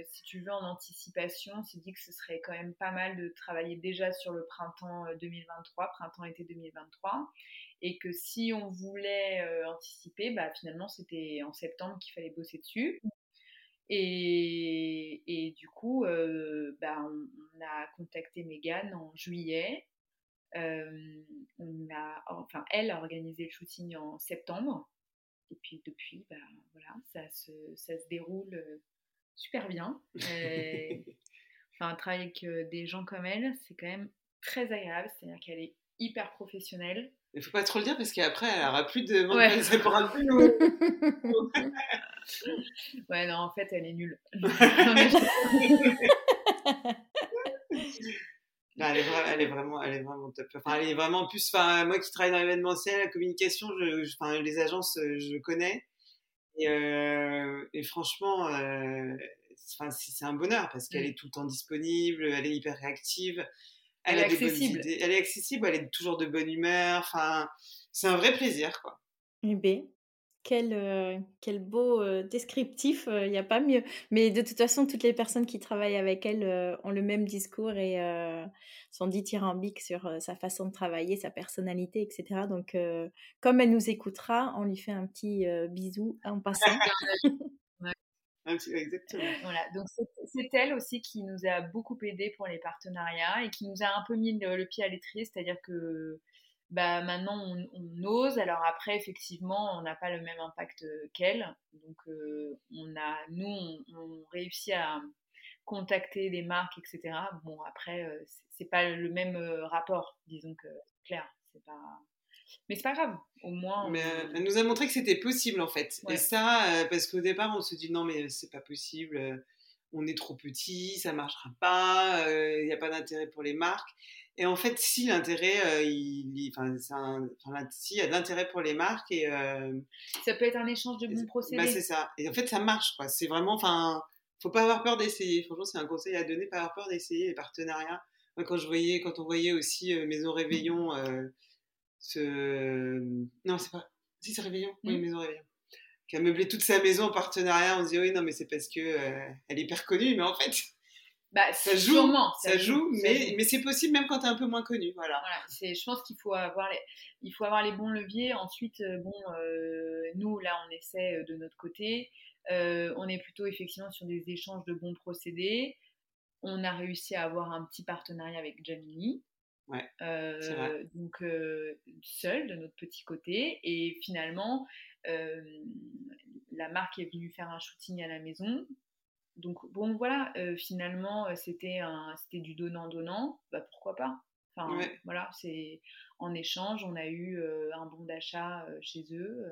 si tu veux, en anticipation, on s'est dit que ce serait quand même pas mal de travailler déjà sur le printemps 2023, printemps-été 2023. Et que si on voulait anticiper, bah, finalement, c'était en septembre qu'il fallait bosser dessus. Et, et du coup, bah, on, on, a contacté Megan en juillet. on a, enfin, elle a organisé le shooting en septembre. Et puis depuis, bah, voilà, ça se, ça se déroule super bien. enfin, travailler avec des gens comme elle, c'est quand même très agréable. C'est-à-dire qu'elle est hyper professionnelle. Il faut pas trop le dire parce qu'après, elle aura plus de ouais. ça pourra plus nous. ouais, non, en fait, elle est nulle. Non, elle, est vraiment, elle, est vraiment, elle est vraiment top. Enfin, elle est vraiment en plus. Enfin, moi qui travaille dans l'événementiel, la communication, je, je, enfin, les agences, je connais. Et, euh, et franchement, euh, c'est un bonheur parce qu'elle est tout le temps disponible, elle est hyper réactive, elle, elle a des bonnes idées, elle est accessible, elle est toujours de bonne humeur. Enfin, c'est un vrai plaisir, quoi. Eh bien, quel, euh, quel beau euh, descriptif, il euh, n'y a pas mieux. Mais de toute façon, toutes les personnes qui travaillent avec elle euh, ont le même discours et euh, sont dithyrambiques sur sa façon de travailler, sa personnalité, etc. Donc, comme elle nous écoutera, on lui fait un petit bisou en passant. Exactement. Voilà, donc c'est elle aussi qui nous a beaucoup aidé pour les partenariats et qui nous a un peu mis le, pied à l'étrier, c'est-à-dire que bah maintenant on, ose. Alors après, effectivement, on n'a pas le même impact qu'elle. Donc euh, on a, nous, on, réussit à contacter des marques, etc. Bon après, euh, c'est pas le même euh, rapport, disons que clair. C'est pas. Mais c'est pas grave, au moins. Mais elle nous a montré que c'était possible en fait. Ouais. Et ça, parce qu'au départ, on se dit non mais c'est pas possible. On est trop petit, ça marchera pas, il n'y a pas d'intérêt pour les marques. Et en fait, si l'intérêt, euh, il, si il y a de l'intérêt pour les marques et euh, ça peut être un échange de bons procédés. Bah, c'est ça. Et en fait, ça marche quoi. C'est vraiment, enfin, faut pas avoir peur d'essayer. Franchement, c'est un conseil à donner, pas avoir peur d'essayer les partenariats. Moi, quand je voyais, quand on voyait aussi euh, Maison Réveillon, euh, ce, non, c'est pas, si c'est Réveillon, mmh. oui, Maison Réveillon, qui a meublé toute sa maison en partenariat. On se dit oui, non, mais c'est parce que euh, elle est hyper connue, mais en fait. Bah, ça joue, sûrement, ça, ça, joue, mais, joue. mais c'est possible même quand tu es un peu moins connu. Voilà. voilà c'est, je pense qu'il faut avoir les, il faut avoir les bons leviers. Ensuite, euh, bon, euh, nous, là, on essaie de notre côté. Euh, on est plutôt effectivement sur des échanges de bons procédés. On a réussi à avoir un petit partenariat avec Jamini. Ouais, euh, donc euh, seul de notre petit côté et finalement euh, la marque est venue faire un shooting à la maison donc bon voilà, finalement c'était un, c'était du donnant donnant, bah pourquoi pas. Enfin ouais. voilà, c'est en échange on a eu un bon d'achat chez eux.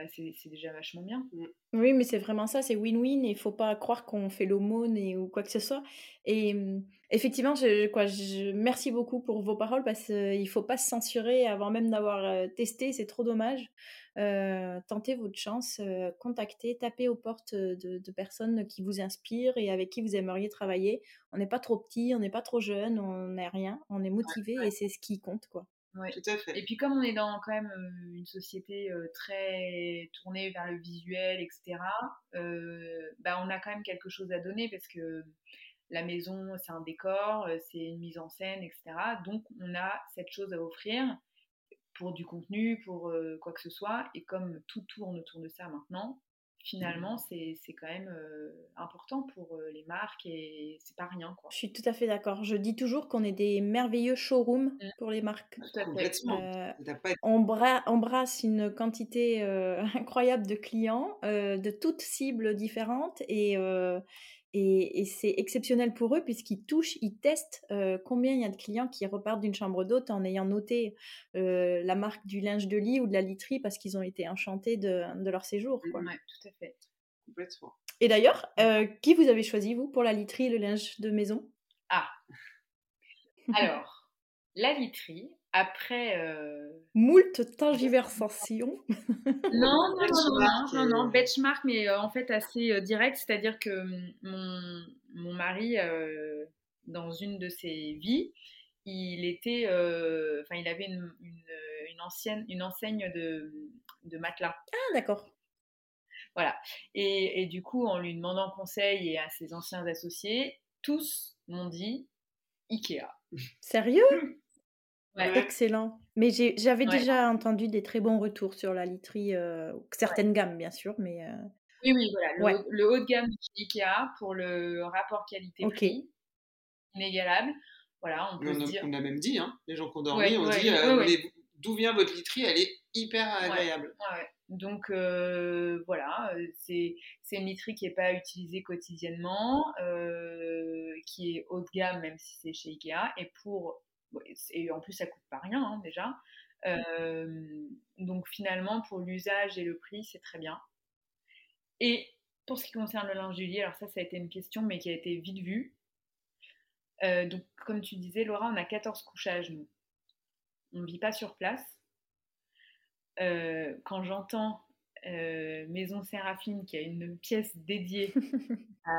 Bah c'est, déjà vachement bien. Oui, mais c'est vraiment ça, c'est win-win et il faut pas croire qu'on fait l'aumône et, ou quoi que ce soit. Et effectivement, je, quoi, je, merci beaucoup pour vos paroles parce qu'il ne faut pas se censurer avant même d'avoir testé, c'est trop dommage. Euh, tentez votre chance, euh, contactez, tapez aux portes de, de, personnes qui vous inspirent et avec qui vous aimeriez travailler. On n'est pas trop petit, on n'est pas trop jeune, on n'est rien, on est motivé ouais, ouais. et c'est ce qui compte quoi. Ouais. Tout à fait. Et puis comme on est dans quand même une société euh, très tournée vers le visuel, etc., euh, bah, on a quand même quelque chose à donner parce que la maison, c'est un décor, c'est une mise en scène, etc. Donc on a cette chose à offrir pour du contenu, pour euh, quoi que ce soit. Et comme tout tourne autour de ça maintenant, finalement, c'est quand même euh, important pour euh, les marques et c'est pas rien. Quoi. Je suis tout à fait d'accord. Je dis toujours qu'on est des merveilleux showrooms mmh. pour les marques. Tout à fait. Euh, on bra embrasse une quantité incroyable de clients, de toutes cibles différentes et et, et c'est exceptionnel pour eux puisqu'ils touchent, ils testent euh, combien il y a de clients qui repartent d'une chambre d'hôte en ayant noté euh, la marque du linge de lit ou de la literie parce qu'ils ont été enchantés de, de leur séjour. Ouais, tout à fait. Complètement. Et d'ailleurs, euh, qui vous avez choisi, vous, pour la literie et le linge de maison? Ah Alors, la literie, après. Euh... Moult tangiversations. non, non, non, non, non, non, benchmark, mais euh, en fait assez euh, direct, c'est-à-dire que hum, mon, mon mari, euh, dans une de ses vies, il était, euh, enfin, il avait une, une, une, ancienne, une enseigne de, de matelas. Ah, d'accord. Voilà. Et, et, du coup, en lui demandant conseil et à ses anciens associés, tous m'ont dit Ikea. Sérieux? Ouais. Excellent. Mais j'avais ouais. déjà entendu des très bons retours sur la literie, euh, certaines ouais. gammes bien sûr, mais. Euh... Oui, oui, voilà. Le, haut de gamme chez Ikea pour le rapport qualité-prix, inégalable. Voilà, on peut on, a, dire. on a même dit, hein, les gens qui ont dormi, on dit euh, d'où vient votre literie, elle est hyper agréable. Donc euh, voilà, c'est une literie qui n'est pas utilisée quotidiennement, qui est haut de gamme même si c'est chez Ikea, et pour et en plus ça coûte pas rien hein, déjà. donc finalement pour l'usage et le prix c'est très bien. Et pour ce qui concerne le linge du lit, alors ça, ça a été une question, mais qui a été vite vue. Euh, donc, comme tu disais, Laura, on a 14 couchages, nous. On ne vit pas sur place. Euh, quand j'entends euh, Maison Séraphine qui a une pièce dédiée à,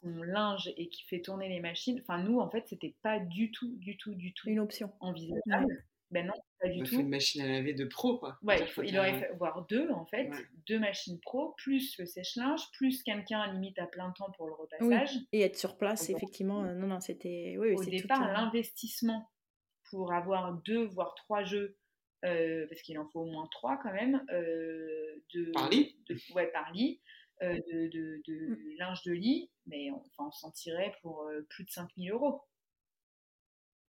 son linge et qui fait tourner les machines, enfin, nous, en fait, c'était pas du tout, du tout, du tout une option envisageable. Ben non, pas du tout. une machine à laver de pro, quoi. Ouais, il, aurait fallu voir deux, en fait. Deux machines pro, plus le sèche-linge, plus quelqu'un limite à plein temps pour le repassage. Et être sur place, effectivement. Euh, non, non, c'était. Oui, Au départ, l'investissement pour avoir deux, voire trois jeux, euh, parce qu'il en faut au moins trois quand même, euh, de, par lit? Ouais, par lit. de, de, de mm. linge de lit, mais on, enfin, on s'en tirait pour plus de 5000 euros.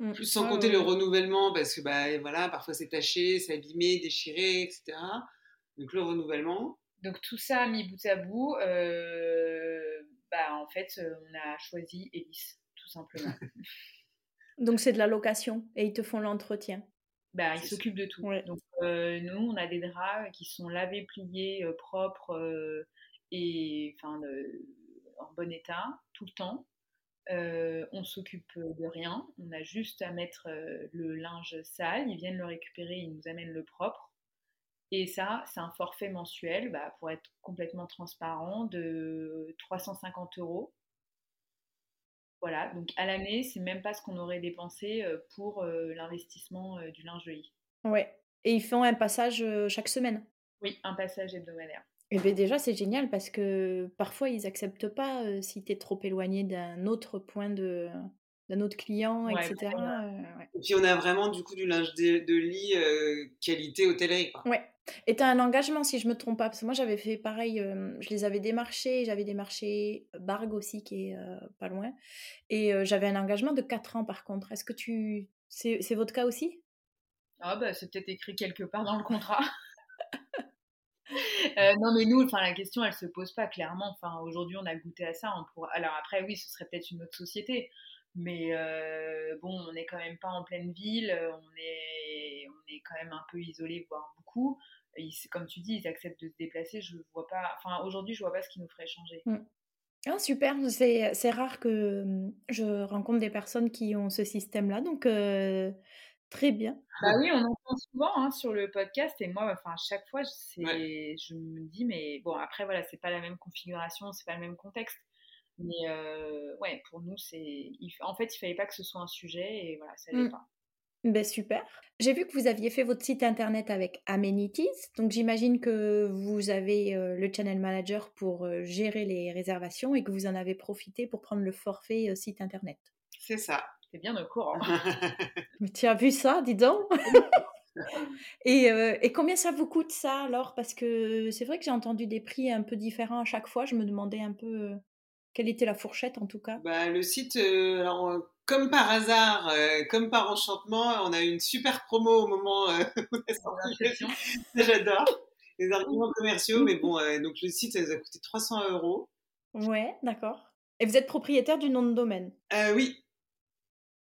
Mmh. Plus sans compter le renouvellement, parce que bah, voilà, parfois c'est taché, c'est abîmé, déchiré, etc. Donc le renouvellement. Donc tout ça mis bout à bout, euh, bah, en fait, euh, on a choisi Elis, tout simplement. Donc c'est de la location et ils te font l'entretien. Bah, ils s'occupent de tout. Donc euh, nous, on a des draps qui sont lavés, pliés, propres et enfin en bon état tout le temps. Euh, on s'occupe de rien, on a juste à mettre euh, le linge sale, ils viennent le récupérer, ils nous amènent le propre. Et ça, c'est un forfait mensuel, bah, pour être complètement transparent, de 350 euros. Voilà, donc à l'année, c'est même pas ce qu'on aurait dépensé euh, pour l'investissement du linge de lit. Ouais, et ils font un passage chaque semaine Oui, un passage hebdomadaire. Et bien déjà, c'est génial parce que parfois, ils acceptent pas si tu es trop éloigné d'un autre point de d'un autre client, etc. Et puis on a vraiment du coup du linge de, lit qualité hôtellerie. Quoi. Ouais. Et tu as un engagement si je me trompe pas, parce que moi j'avais fait pareil, je les avais démarchés, j'avais démarché Barg aussi qui est pas loin, et j'avais un engagement de 4 ans par contre. Est-ce que tu... C'est votre cas aussi? Ah bah c'est peut-être écrit quelque part dans le contrat. Euh, non, mais nous, enfin, la question, elle se pose pas clairement. Enfin, aujourd'hui, on a goûté à ça. On Alors après, oui, ce serait peut-être une autre société, mais euh, bon, on n'est quand même pas en pleine ville. On est, on est quand même un peu isolé, voire beaucoup. comme tu dis, ils acceptent de se déplacer. Je vois pas. Enfin, aujourd'hui, je vois pas ce qui nous ferait changer. Mm. Ah, super, c'est rare que hum, je rencontre des personnes qui ont ce système-là, donc euh, Très bien. Bah oui, on entend souvent hein, sur le podcast et moi, enfin, chaque fois, c'est, je me dis, mais bon, après, voilà, c'est pas la même configuration, c'est pas le même contexte. Mais euh, ouais, pour nous, c'est. En fait, il fallait pas que ce soit un sujet et voilà, ça n'est mmh. pas. Ben super. J'ai vu que vous aviez fait votre site internet avec Amenities, donc j'imagine que vous avez euh, le channel manager pour euh, gérer les réservations et que vous en avez profité pour prendre le forfait site internet. C'est ça bien au courant. Tu as vu ça, dis donc et, euh, et, combien ça vous coûte ça alors? Parce que c'est vrai que j'ai entendu des prix un peu différents à chaque fois. Je me demandais un peu euh, quelle était la fourchette en tout cas? Bah, le site, euh, alors, comme par hasard, comme par enchantement, on a eu une super promo au moment où J'adore les arguments commerciaux, mais bon, donc le site, ça nous a coûté 300 euros. Ouais, d'accord. Et vous êtes propriétaire du nom de domaine? Oui,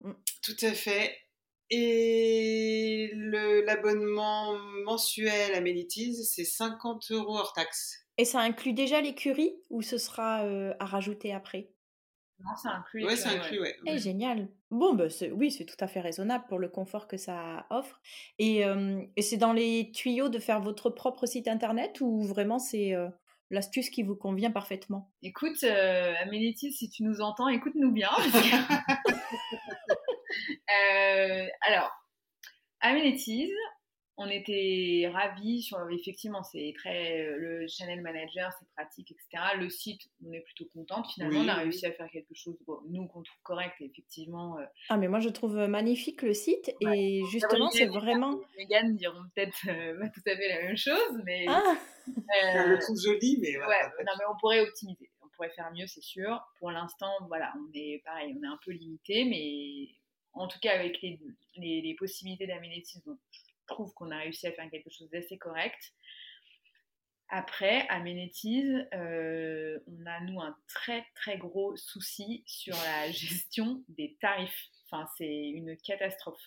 Mmh, tout à fait. Et l'abonnement mensuel à Melities, c'est 50 euros hors taxe. Et ça inclut déjà l'écurie ou ce sera euh, à rajouter après? Non, ça inclut. Ouais, ça inclut, ouais. Eh, génial. Bon, bah, oui, c'est tout à fait raisonnable pour le confort que ça offre. Et, euh, et c'est dans les tuyaux de faire votre propre site internet ou vraiment c'est euh, l'astuce qui vous convient parfaitement? Écoute, Amenities, si tu nous entends, écoute-nous bien. Euh, alors, Amenities, on était ravis sur effectivement c'est très le channel manager c'est pratique etc le site on est plutôt contente finalement on a réussi à faire quelque chose nous qu'on trouve correct effectivement euh, ah mais moi je trouve magnifique le site et justement c'est vraiment les Megan diront peut-être euh, pas tout à fait la même chose mais ah. je le trouve joli mais ouais, non mais on pourrait optimiser on pourrait faire mieux c'est sûr. Pour l'instant voilà on est pareil on est un peu limité mais en tout cas avec les, les, les possibilités d'aménétisme trouve qu'on a réussi à faire quelque chose d'assez correct. Après, à Ménétise, euh, on a nous un très très gros souci sur la gestion des tarifs. Enfin, c'est une catastrophe.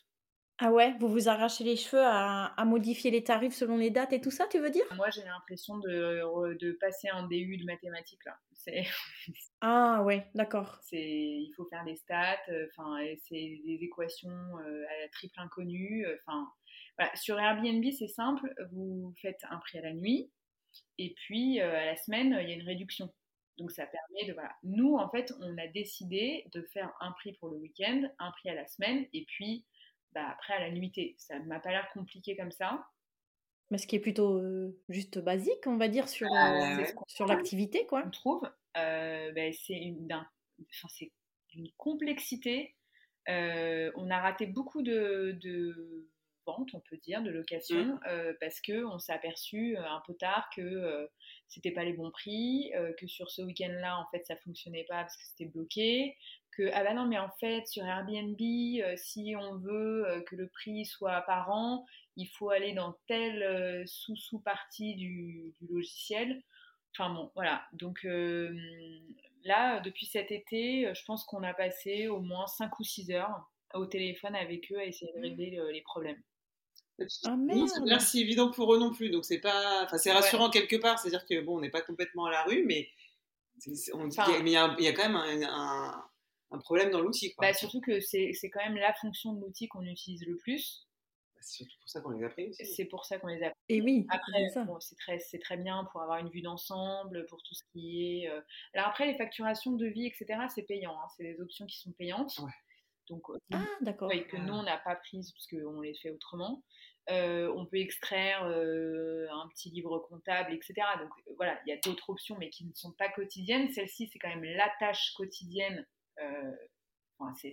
Ah ouais, vous vous arrachez les cheveux à, modifier les tarifs selon les dates et tout ça, tu veux dire? Moi, j'ai l'impression de, de, passer un DU de mathématiques là. ah ouais, d'accord. Il faut faire des stats, euh, enfin, c'est des équations euh, à la triple inconnue. Enfin, sur Airbnb, c'est simple, vous faites un prix à la nuit et puis euh, à la semaine, il y a une réduction. Donc ça permet de... Voilà. Nous, en fait, on a décidé de faire un prix pour le week-end, un prix à la semaine et puis bah, après à la nuitée. Ça ne m'a pas l'air compliqué comme ça. Mais ce qui est plutôt euh, juste basique, on va dire, sur, euh, sur l'activité, quoi. On trouve, ben, c'est une, enfin, une complexité. on a raté beaucoup de vente, on peut dire, de location, mmh. euh, parce que on s'est aperçu euh, un peu tard que euh, c'était pas les bons prix, que sur ce week-end-là, en fait, ça fonctionnait pas parce que c'était bloqué, que ah bah non, mais en fait, sur Airbnb, si on veut que le prix soit apparent, il faut aller dans telle sous-sous-partie du, du, logiciel. Enfin bon, voilà. Donc là, depuis cet été, je pense qu'on a passé au moins 5 ou 6 heures au téléphone avec eux à essayer de mmh. régler les problèmes. Ah, c'est pas si évident pour eux non plus. Donc c'est pas, enfin c'est rassurant quelque part. C'est-à-dire que bon, on n'est pas complètement à la rue, mais il y, a quand même un, un, problème dans l'outil. Bah, surtout que c'est quand même la fonction de l'outil qu'on utilise le plus. Bah, c'est surtout pour ça qu'on les a pris aussi. C'est pour ça qu'on les a pris. Et oui. Après, c'est très, c'est très bien pour avoir une vue d'ensemble, pour tout ce qui est. Euh, alors après, les facturations de vie, etc. C'est payant. Hein. C'est des options qui sont payantes. Donc, ah, d'accord. que nous, on n'a pas prises parce qu'on les fait autrement. Euh, on peut extraire euh, un petit livre comptable, etc. Donc voilà, il y a d'autres options, mais qui ne sont pas quotidiennes. Celle-ci, c'est quand même la tâche quotidienne. Euh,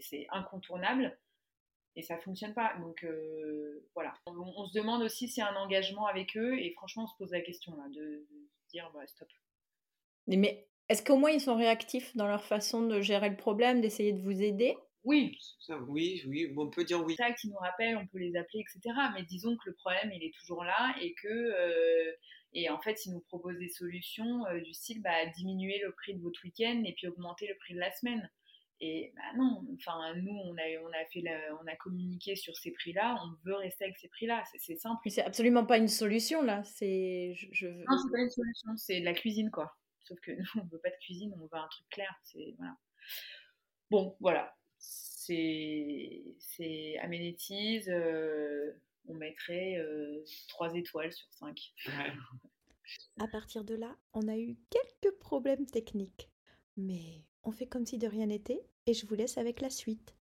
c'est incontournable et ça fonctionne pas. Donc voilà. On, se demande aussi s'il y a un engagement avec eux et franchement, on se pose la question là, de, dire bah, stop. Mais est-ce qu'au moins ils sont réactifs dans leur façon de gérer le problème, d'essayer de vous aider? Oui, oui, oui, on peut dire oui. Ça qui nous rappelle, on peut les appeler, etc. Mais disons que le problème, il est toujours là et que, euh, et en fait, ils nous proposent des solutions euh, du style bah, diminuer le prix de votre week-end et puis augmenter le prix de la semaine. Et bah non, enfin nous on a on a fait on a communiqué sur ces prix-là, on veut rester avec ces prix-là, c'est simple. C'est absolument pas une solution là, c'est je, Non, c'est pas une solution, c'est de la cuisine quoi. Sauf que nous on veut pas de cuisine, on veut un truc clair, c'est voilà. Bon, voilà c'est Amenities, euh, on mettrait euh, 3 étoiles sur 5. À partir de là, on a eu quelques problèmes techniques. Mais on fait comme si de rien n'était et je vous laisse avec la suite.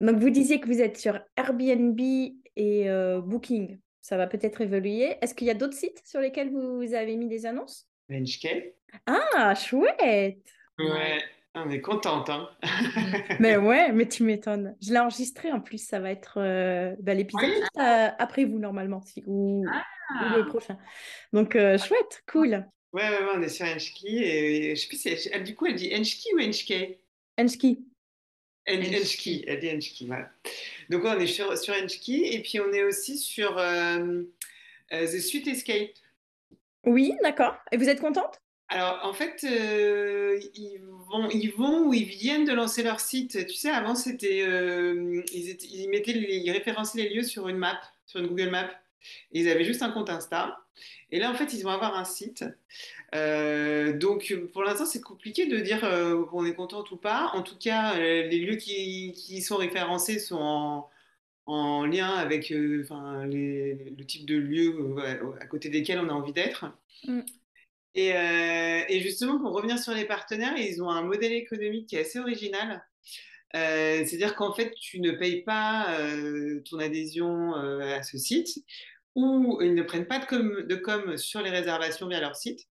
Donc vous disiez que vous êtes sur Airbnb et euh, Booking. Ça va peut-être évoluer. Est-ce qu'il y a d'autres sites sur lesquels vous avez mis des annonces? Benchkey. Ah, chouette Ouais, on est contente, hein Mais ouais, mais tu m'étonnes. Je l'ai enregistré en plus, ça va être euh, bah, l'épisode après vous normalement, ou, ah. le prochain. Donc euh, chouette, cool. Ouais, ouais, on est sur Enchki et je sais plus si elle, du coup elle dit Enchki ou Enchki Enchki. Enchki, elle dit Enchki, voilà. Donc on est sur, sur Enchki et puis on est aussi sur euh, The Suite Escape. Oui, d'accord. Et vous êtes contente? Alors, en fait, euh, ils, vont, ils ou ils viennent de lancer leur site. Tu sais, avant, c'était, euh, ils, ils, mettaient, ils référençaient les lieux sur une map, sur une Google Map. Ils avaient juste un compte Insta. Et là, en fait, ils vont avoir un site. Euh, donc, pour l'instant, c'est compliqué de dire qu'on est content ou pas. En tout cas, les lieux qui, sont référencés sont en, en lien avec les, le type de lieu à côté desquels on a envie d'être. Mm. Euh, et, justement, pour revenir sur les partenaires, ils ont un modèle économique qui est assez original. Euh, c'est-à-dire qu'en fait, tu ne payes pas euh, ton adhésion à ce site. ou ils ne prennent pas de com, de com sur les réservations via leur site,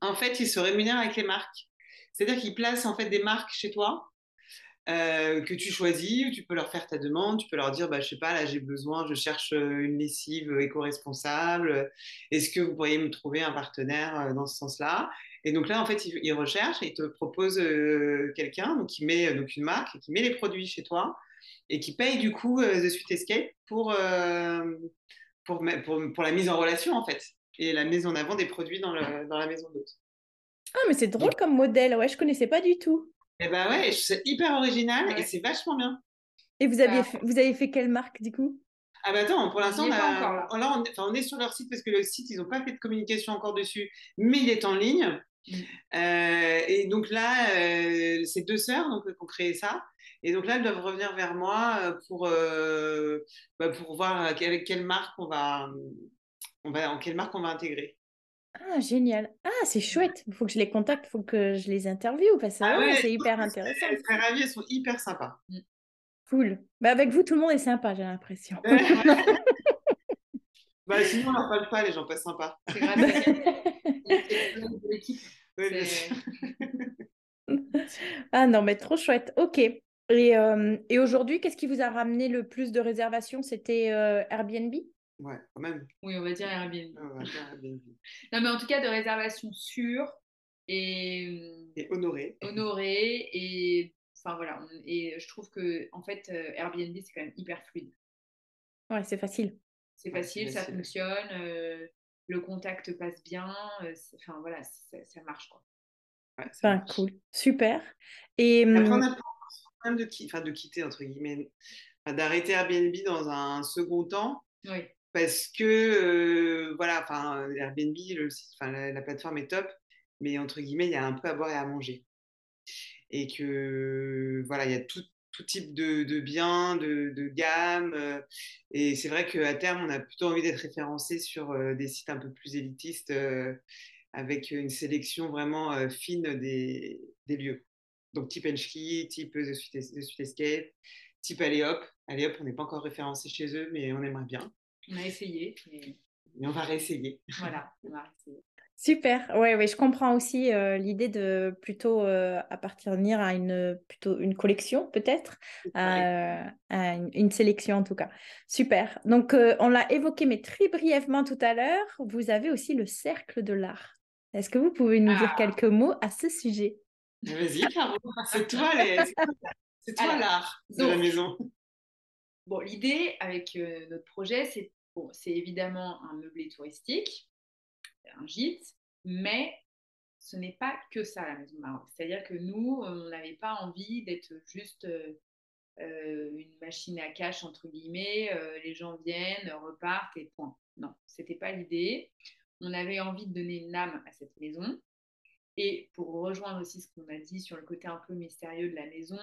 en fait, ils se rémunèrent avec les marques. C'est-à-dire qu'ils placent en fait des marques chez toi euh, que tu choisis, tu peux leur faire ta demande, tu peux leur dire, bah, je sais pas, là j'ai besoin, je cherche euh, une lessive éco-responsable, est-ce que vous pourriez me trouver un partenaire euh, dans ce sens-là? Et donc là, en fait, ils, recherchent et ils te proposent quelqu'un donc qui met donc une marque, qui met les produits chez toi et qui paye du coup The Sweet Escape pour, pour, pour, pour, la mise en relation en fait et la mise en avant des produits dans, le, dans la maison d'hôte. Ah, mais c'est drôle comme modèle, ouais, je connaissais pas du tout. Eh ben ouais, c'est hyper original et c'est vachement bien. Et vous avez, fait, vous avez fait quelle marque du coup? Ah bah attends, pour l'instant, on, là. on, on, est sur leur site parce que le site, ils n'ont pas fait de communication encore dessus, mais il est en ligne. Mm. Euh, et donc là, euh, c'est deux sœurs donc, qui ont créé ça. Et donc là, elles doivent revenir vers moi euh, pour, bah, pour voir avec quelle marque on va, on va, en quelle marque on va intégrer. Ah, génial. Ah, c'est chouette. Il faut que je les contacte, il faut que je les interviewe parce que ah c'est hyper intéressant. Elles seraient ravies, elles sont hyper sympas. Mm. Cool. Bah, avec vous, tout le monde est sympa, j'ai l'impression. bah, sinon, on leur parle pas, les gens pas sympas. C'est grave. ah non, mais trop chouette. Ok. Et, euh, et aujourd'hui, qu'est-ce qui vous a ramené le plus de réservations? C'était euh, Airbnb? Ouais, quand même. Oui, on va dire Airbnb. non, mais en tout cas, de réservation sûre et, et honorée. Honorée. Et enfin voilà. Et je trouve que, en fait, euh, Airbnb, c'est quand même hyper fluide. Ouais, c'est facile. C'est facile, ça fonctionne. Euh, le contact passe bien. Euh, enfin voilà, ça, marche quoi. Ouais, ça cool. Super. Et. Après, on hum, a pas de, enfin, de quitter, entre guillemets, d'arrêter Airbnb dans un second temps. Oui parce que voilà, enfin Airbnb, la, plateforme est top, mais entre guillemets, il y a un peu à boire et à manger. Et que voilà, il y a tout, type de, biens, de, de gamme. Euh, et c'est vrai qu'à terme, on a plutôt envie d'être référencé sur des sites un peu plus élitistes, avec une sélection vraiment fine des, lieux. Donc type Enchki, type The Sweet, Escape, type Alléop. Alléop, on n'est pas encore référencé chez eux, mais on aimerait bien. On a essayé. Mais, on va réessayer. Voilà, on va réessayer. Super, ouais, ouais, je comprends aussi euh, l'idée de plutôt euh, appartenir à une plutôt une collection peut-être, à, une, sélection en tout cas. Super. Donc euh, on l'a évoqué mais très brièvement tout à l'heure. Vous avez aussi le cercle de l'art. Est-ce que vous pouvez nous dire ah. quelques mots à ce sujet? Vas-y, Caro. C'est toi c'est toi l'art de la maison. Bon, l'idée avec euh, notre projet, c'est bon, évidemment un meublé touristique, un gîte, mais ce n'est pas que ça la maison Maroc. C'est-à-dire que nous, on n'avait pas envie d'être juste euh, euh, une machine à cash, entre guillemets, les gens viennent, repartent et point. Non, ce n'était pas l'idée. On avait envie de donner une âme à cette maison. Et pour rejoindre aussi ce qu'on a dit sur le côté un peu mystérieux de la maison,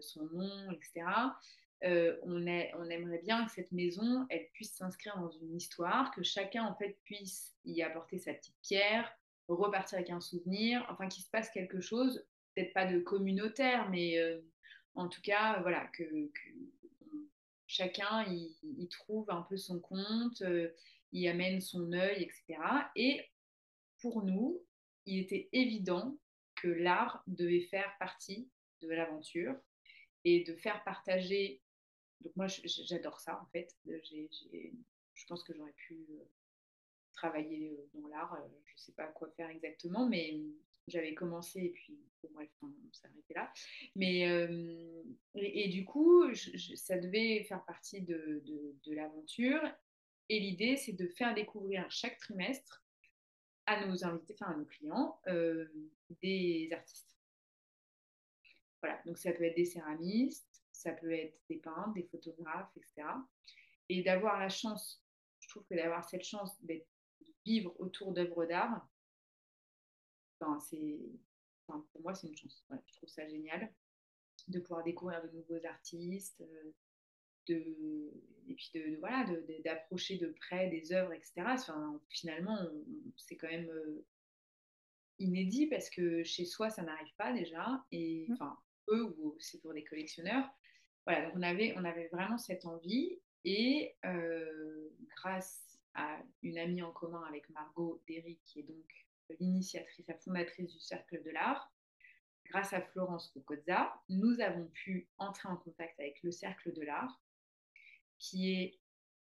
son nom, etc., euh, on, aimerait bien que cette maison, elle puisse s'inscrire dans une histoire, que chacun en fait puisse y apporter sa petite pierre, repartir avec un souvenir, enfin qu'il se passe quelque chose, peut-être pas de communautaire, mais euh, en tout cas, voilà, que, chacun y, trouve un peu son compte, euh, y amène son œil, etc. Et pour nous, il était évident que l'art devait faire partie de l'aventure et de faire partager donc moi, j'adore ça en fait. je pense que j'aurais pu euh, travailler euh, dans l'art. Euh, je ne sais pas quoi faire exactement, mais j'avais commencé et puis bon, bref, on s'est arrêté là. Mais et, du coup, ça devait faire partie de, l'aventure. Et l'idée, c'est de faire découvrir chaque trimestre à nos invités, enfin à nos clients, des artistes. Voilà, donc ça peut être des céramistes, ça peut être des peintres, des photographes, etc. Et d'avoir la chance, je trouve que d'avoir cette chance de vivre autour d'œuvres d'art, pour moi, c'est une chance. je trouve ça génial de pouvoir découvrir de nouveaux artistes, euh, de, et puis de, voilà, d'approcher de, près des œuvres, etc. finalement, c'est quand même euh, inédit parce que chez soi, ça n'arrive pas déjà. Et mmh. enfin, eux, ou c'est pour des collectionneurs. Donc on avait, vraiment cette envie Et grâce à une amie en commun avec Margot Derry, qui est donc l'initiatrice, la fondatrice du Cercle de l'Art, grâce à Florence Cocozza, nous avons pu entrer en contact avec le Cercle de l'Art, qui est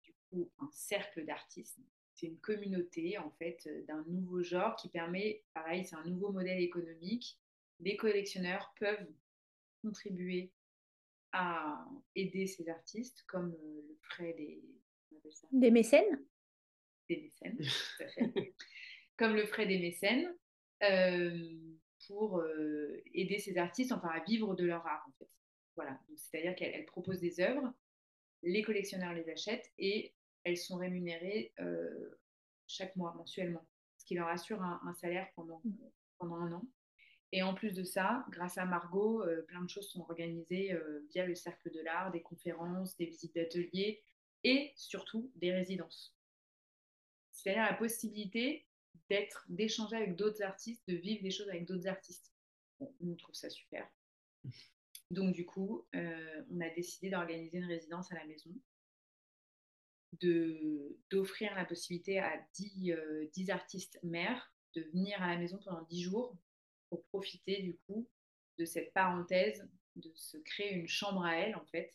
du coup un cercle d'artistes. C'est une communauté en fait d'un nouveau genre qui permet, pareil, c'est un nouveau modèle économique. Les collectionneurs peuvent contribuer à aider ces artistes, comme le ferait des, des mécènes? Des mécènes, tout à fait. comme le ferait des mécènes. Euh, pour euh, aider ces artistes enfin, à vivre de leur art en fait. Voilà, c'est-à-dire qu'elles proposent des œuvres, les collectionneurs les achètent et elles sont rémunérées euh, chaque mois, mensuellement, ce qui leur assure un, salaire pendant, mmh. pendant un an. Et en plus de ça, grâce à Margot, euh, plein de choses sont organisées via le Cercle de l'Art, des conférences, des visites d'ateliers et surtout des résidences. C'est-à-dire la possibilité d'être, d'échanger avec d'autres artistes, de vivre des choses avec d'autres artistes. Bon, on trouve ça super. Donc du coup, euh, on a décidé d'organiser une résidence à la maison, de, d'offrir la possibilité à 10, euh, artistes mères de venir à la maison pendant 10 jours pour profiter du coup de cette parenthèse, de se créer une chambre à elles en fait,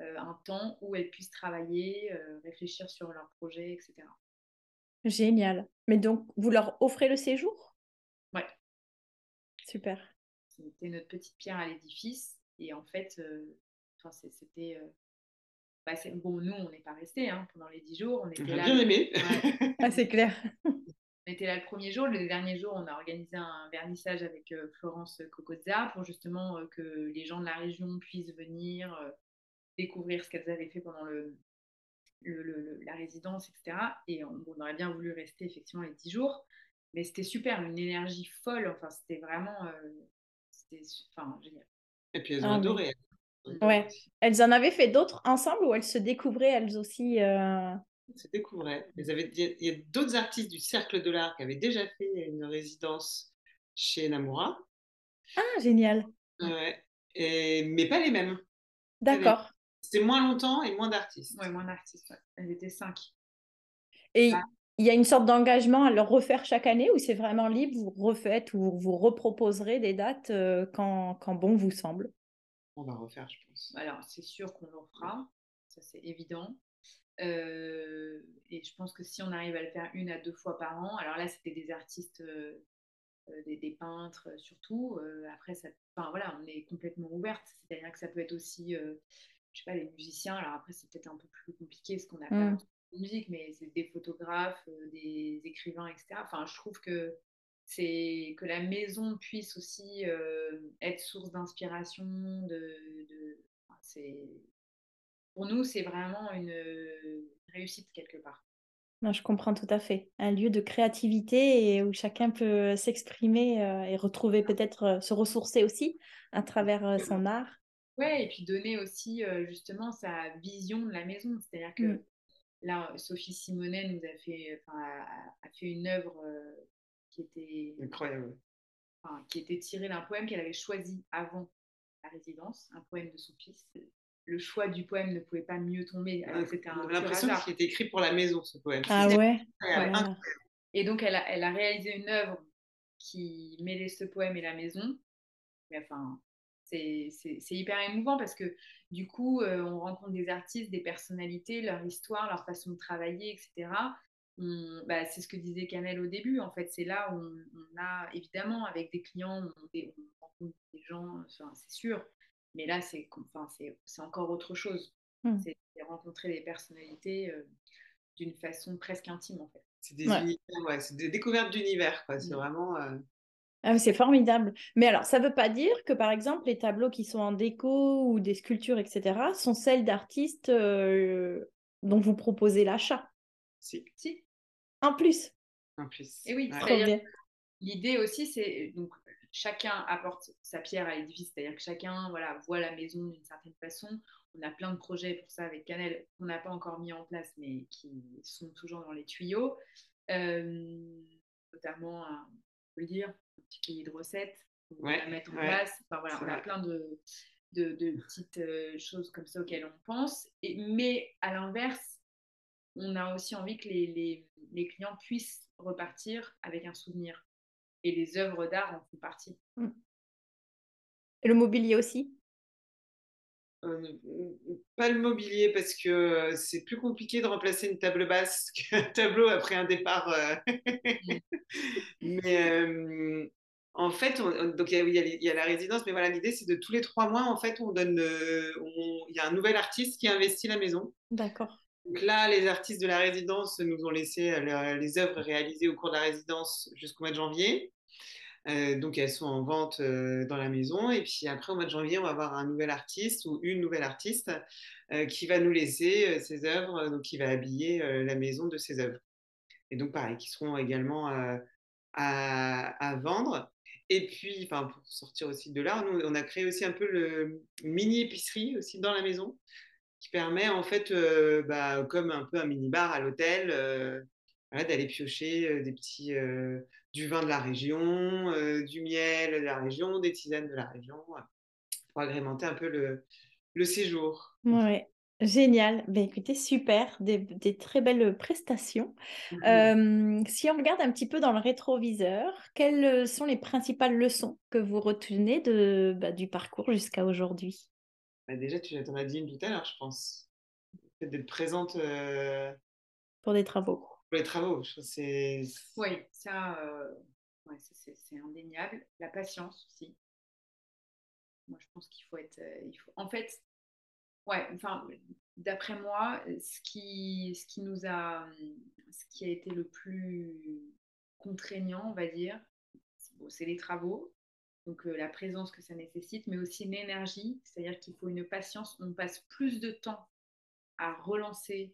euh, un temps où elles puissent travailler, réfléchir sur leurs projets, etc. Génial. Mais donc, vous leur offrez le séjour? Ouais. Super. C'était notre petite pierre à l'édifice. Et en fait, euh, c'était. Euh, bah, bon, nous, on n'est pas restés hein, pendant les dix jours. On était là. bien aimé. ah, c'est clair. On était là le premier jour. Le dernier jour, on a organisé un vernissage avec euh, Florence Cocozza pour justement que les gens de la région puissent venir découvrir ce qu'elles avaient fait pendant le, la résidence, etc. Et on, aurait bien voulu rester effectivement les 10 jours. Mais c'était super, une énergie folle. Enfin, c'était vraiment. Euh, c'était enfin, génial. Et puis elles ont ah adoré. Ouais. Elles en avaient fait d'autres ensemble ou elles se découvraient elles aussi euh... Se découvraient. Avaient, il y a d'autres artistes du Cercle de l'Art qui avaient déjà fait une résidence chez Namura. Ah, génial. Ouais. Et, mais pas les mêmes. D'accord. C'était moins longtemps et moins d'artistes. Oui, moins d'artistes. Elles étaient cinq. Et il y a une sorte d'engagement à le refaire chaque année ou c'est vraiment libre, vous refaites ou vous reproposerez des dates euh, quand, quand, bon vous semble? On va refaire, je pense. Alors, c'est sûr qu'on le fera, ça c'est évident. Euh, et je pense que si on arrive à le faire une à deux fois par an, alors là c'était des artistes, euh, des, des, peintres surtout. après, ça, enfin, voilà, on est complètement ouverte, c'est-à-dire que ça peut être aussi je sais pas, les musiciens. Alors après, c'est peut-être un peu plus compliqué ce qu'on a mmh. de musique, mais c'est des photographes, euh, des écrivains, etc. Enfin, je trouve que c'est que la maison puisse aussi euh, être source d'inspiration. De, de... c'est pour nous, c'est vraiment une réussite quelque part. je comprends tout à fait. Un lieu de créativité et où chacun peut s'exprimer euh, et retrouver peut-être se ressourcer aussi à travers son art. Ouais, et puis donner aussi justement sa vision de la maison. C'est-à-dire que mmh. là, Sophie Simonet nous a fait, a, fait une œuvre qui était incroyable, qui était tirée d'un poème qu'elle avait choisi avant la résidence, un poème de son fils. Le choix du poème ne pouvait pas mieux tomber. C'était un l'impression qu'il était écrit pour la maison, ce poème. Ah ouais. Et donc elle a, elle a réalisé une œuvre qui mêlait ce poème et la maison. Mais enfin, c'est hyper émouvant parce que du coup, euh, on rencontre des artistes, des personnalités, leur histoire, leur façon de travailler, etc. Bah, c'est ce que disait Canel au début. En fait, c'est là où on, a, évidemment, avec des clients, on, rencontre des gens, c'est sûr. Mais là, c'est enfin, encore autre chose. Mmh. C'est rencontrer des personnalités euh, d'une façon presque intime, en fait. C'est des, ouais. des découvertes d'univers, C'est mmh. vraiment. Euh, ah c'est formidable. Mais alors, ça ne veut pas dire que, par exemple, les tableaux qui sont en déco ou des sculptures, etc., sont celles d'artistes euh, dont vous proposez l'achat. Si. Si. En plus. En plus. Et oui, l'idée aussi, c'est donc chacun apporte sa pierre à l'édifice, c'est-à-dire que chacun voilà, voit la maison d'une certaine façon. On a plein de projets pour ça avec Canel qu'on n'a pas encore mis en place, mais qui sont toujours dans les tuyaux. Euh, notamment, on peut le dire, un petit cahier de recettes pour la mettre en place. Enfin, voilà, on a plein de, de, petites euh, choses comme ça auxquelles on pense. Et, mais à l'inverse, on a aussi envie que les, les, clients puissent repartir avec un souvenir. Et les œuvres d'art en font partie. Mmh. Et le mobilier aussi? Euh, pas le mobilier parce que euh, c'est plus compliqué de remplacer une table basse qu'un tableau après un départ. Mmh. mais en fait, donc il y, a la résidence, mais voilà, l'idée c'est de tous les trois mois, en fait, on donne, euh, il y a un nouvel artiste qui investit la maison. D'accord. Donc là, les artistes de la résidence nous ont laissé euh, les œuvres réalisées au cours de la résidence jusqu'au mois de janvier. Euh, donc elles sont en vente dans la maison. Et puis après, au mois de janvier, on va avoir un nouvel artiste ou une nouvelle artiste qui va nous laisser ses œuvres, donc qui va habiller la maison de ses œuvres. Et donc pareil, qui seront également à, vendre. Et puis, pour sortir aussi de là, nous, on a créé aussi un peu le mini épicerie aussi dans la maison, qui permet en fait, euh, bah, comme un peu un mini bar à l'hôtel, euh, d'aller piocher euh, des petits, du vin de la région, du miel de la région, des tisanes de la région, pour agrémenter un peu le, le séjour. Ouais. Génial. Ben, écoutez, super. Des, très belles prestations. Mmh si on regarde un petit peu dans le rétroviseur, quelles sont les principales leçons que vous retenez de, bah, du parcours jusqu'à aujourd'hui? Bah, Déjà, tu en as dit une tout à l'heure, je pense. D'être présente pour des travaux. Les travaux, c'est. Oui, ça, c'est indéniable. La patience aussi. Moi, je pense qu'il faut être. il faut... En fait, Ouais, enfin, d'après moi, ce qui, ce qui nous a, ce qui a été le plus contraignant, on va dire, c'est les travaux, donc la présence que ça nécessite, mais aussi l'énergie, c'est-à-dire qu'il faut une patience. On passe plus de temps à relancer.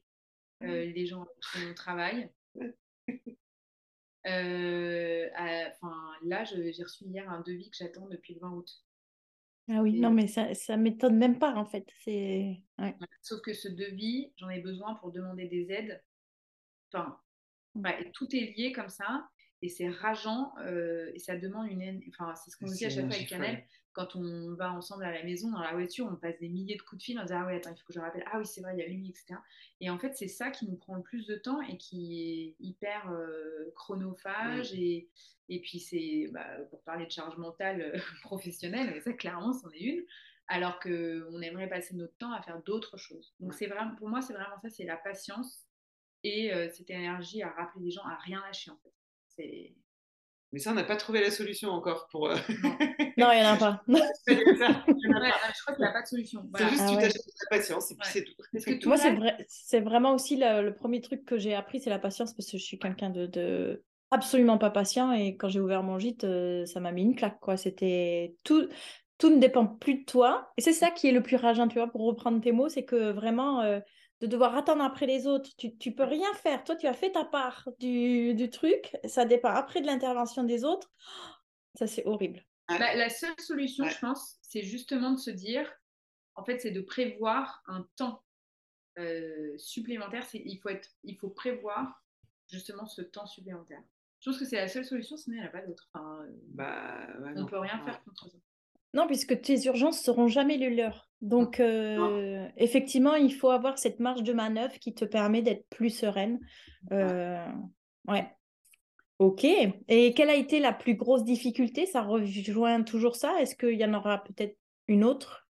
Les gens sur nos travail. Enfin, là, j'ai reçu hier un devis que j'attends depuis le 20 août. Ah oui, non, mais ça, ça m'étonne même pas, en fait. C'est... Sauf que ce devis, j'en ai besoin pour demander des aides. Enfin, tout est lié comme ça. Et c'est rageant. et ça demande une. Enfin, c'est ce qu'on dit à chaque fois avec Canel. Quand on va ensemble à la maison, dans la voiture, on passe des milliers de coups de fil. On dit Ah oui, attends, il faut que je rappelle. Ah oui, c'est vrai, il y a lui, etc. Et en fait, c'est ça qui nous prend le plus de temps et qui est hyper chronophage. Et, et puis, c'est bah, pour parler de charge mentale professionnelle, ça, clairement, c'en est une. Alors qu'on aimerait passer notre temps à faire d'autres choses. Donc, c'est vraiment, pour moi, c'est vraiment ça c'est la patience et cette énergie à rappeler les gens à rien lâcher, en fait. C'est mais ça, on n'a pas trouvé la solution encore pour. Non, il n'y en a pas. je crois qu'il n'y a pas de solution. C'est juste ah tu t'achètes la patience et puis c'est tout. Moi, c'est vrai, c'est vraiment aussi le, premier truc que j'ai appris, c'est la patience parce que je suis quelqu'un de, absolument pas patient et quand j'ai ouvert mon gîte, euh, ça m'a mis une claque. Quoi. C'était tout. Tout ne dépend plus de toi. Et c'est ça qui est le plus rageant, tu vois, pour reprendre tes mots, c'est que vraiment, euh, de devoir attendre après les autres. Tu, tu peux rien faire. Toi, tu as fait ta part du, du truc. Ça dépend après de l'intervention des autres. Ça, c'est horrible. Bah, la seule solution, je pense, c'est justement de se dire, en fait, c'est de prévoir un temps euh, supplémentaire. Il faut, être, il faut prévoir justement ce temps supplémentaire. Je pense que c'est la seule solution, sinon il n'y en a pas d'autre. Enfin, bah, on ne peut rien faire contre ça. Non, puisque tes urgences seront jamais les leurs. Donc, euh, effectivement, il faut avoir cette marge de manœuvre qui te permet d'être plus sereine. Euh, ouais. Ok. Et quelle a été la plus grosse difficulté? Ça rejoint toujours ça? Est-ce qu'il y en aura peut-être une autre?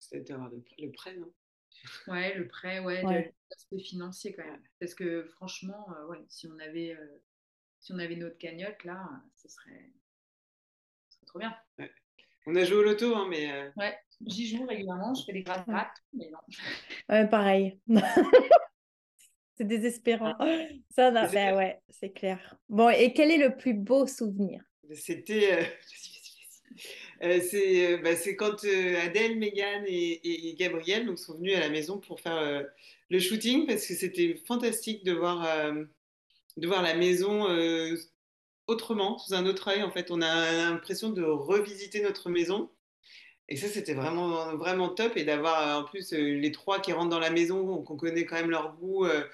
C'est d'avoir le prêt, non? Ouais, le prêt, ouais, l'aspect financier quand même. Parce que franchement, euh, ouais, si on avait si on avait notre cagnotte là, ce serait, ce serait trop bien. On a joué au loto, hein, mais. Euh, ouais, j'y joue régulièrement, je fais des grattes, mais non. Ouais, pareil. c'est désespérant. Ça, ben ouais, c'est clair. Bon, et quel est le plus beau souvenir? C'était. Euh, euh, bah, c'est quand Adèle, Megan et, et, Gabriel donc, sont venus à la maison pour faire le shooting parce que c'était fantastique de voir, de voir la maison autrement, sous un autre œil. En fait, on a l'impression de revisiter notre maison. Et ça, c'était vraiment, vraiment top. Et d'avoir euh, en plus euh, les trois qui rentrent dans la maison, qu'on connaît quand même leur goût euh,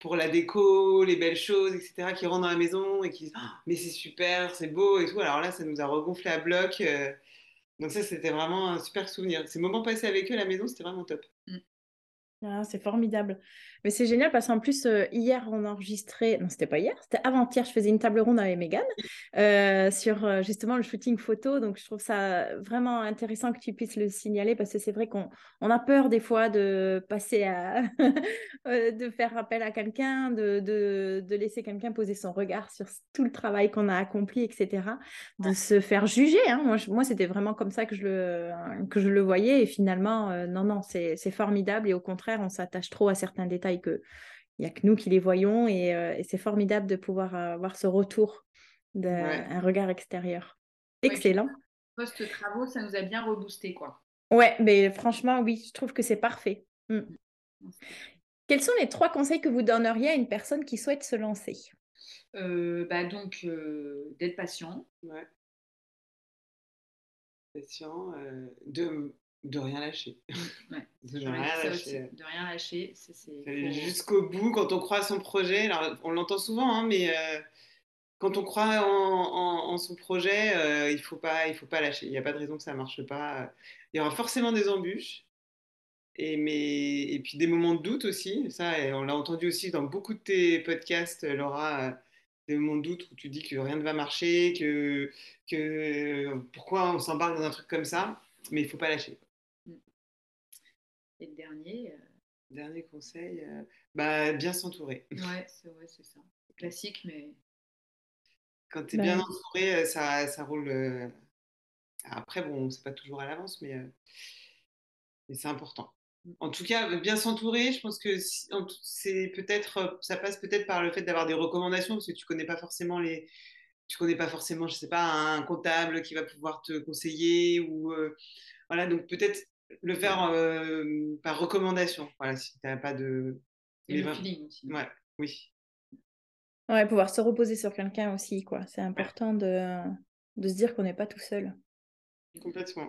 pour la déco, les belles choses, etc., qui rentrent dans la maison et qui disent «Ah, Mais c'est super, c'est beau et tout. Alors là, ça nous a regonflé à bloc. Donc ça, c'était vraiment un super souvenir. Ces moments passés avec eux à la maison, c'était vraiment top. Ah, c'est formidable. Mais c'est génial parce qu'en plus, euh, hier, on a enregistré, non, c'était pas hier, c'était avant-hier, je faisais une table ronde avec Megan euh, sur euh, justement le shooting photo. Donc, je trouve ça vraiment intéressant que tu puisses le signaler parce que c'est vrai qu'on on a peur des fois de passer à. de faire appel à quelqu'un, de, de, de, laisser quelqu'un poser son regard sur tout le travail qu'on a accompli, etc. De se faire juger. Hein. Moi, moi c'était vraiment comme ça que je le, que je le voyais. Et finalement, non, non, c'est formidable. Et au contraire, on s'attache trop à certains détails que il n'y a que nous qui les voyons et, euh, c'est formidable de pouvoir avoir ce retour d'un regard extérieur. Excellent. Post-travaux, ça nous a bien reboosté, quoi. Ouais, mais franchement, oui, je trouve que c'est parfait. Mm. Quels sont les trois conseils que vous donneriez à une personne qui souhaite se lancer? Euh, bah donc euh, d'être patient. Ouais. Patient, de de rien lâcher. Mmh, de, rien lâcher. de rien lâcher. Jusqu'au bout, quand on croit à son projet, alors on l'entend souvent, hein, mais euh, quand on croit en, son projet, euh, il ne faut, pas, il faut pas lâcher. Il n'y a pas de raison que ça ne marche pas. Il y aura forcément des embûches. Et, mais, et puis des moments de doute aussi. Ça, on l'a entendu aussi dans beaucoup de tes podcasts, Laura. Euh, des moments de doute où tu dis que rien ne va marcher, que, que pourquoi on s'embarque dans un truc comme ça, mais il ne faut pas lâcher. Et le dernier. Euh, dernier conseil, euh, bah, bien s'entourer. Ouais, c'est ouais, ça. Classique, mais. Quand tu es bien bah entouré, euh, ça, ça roule. Après, bon, c'est pas toujours à l'avance, mais, mais c'est important. Mmh. En tout cas, bien s'entourer, je pense que c'est peut-être, ça passe peut-être par le fait d'avoir des recommandations, parce que tu connais pas forcément les, tu connais pas forcément, je sais pas, un comptable qui va pouvoir te conseiller ou voilà, donc peut-être le faire euh, par recommandation. Voilà, si tu n'as pas de. Et le feeling aussi. Ouais, oui. Ouais, pouvoir se reposer sur quelqu'un aussi, quoi. C'est important de, de se dire qu'on n'est pas tout seul. Complètement.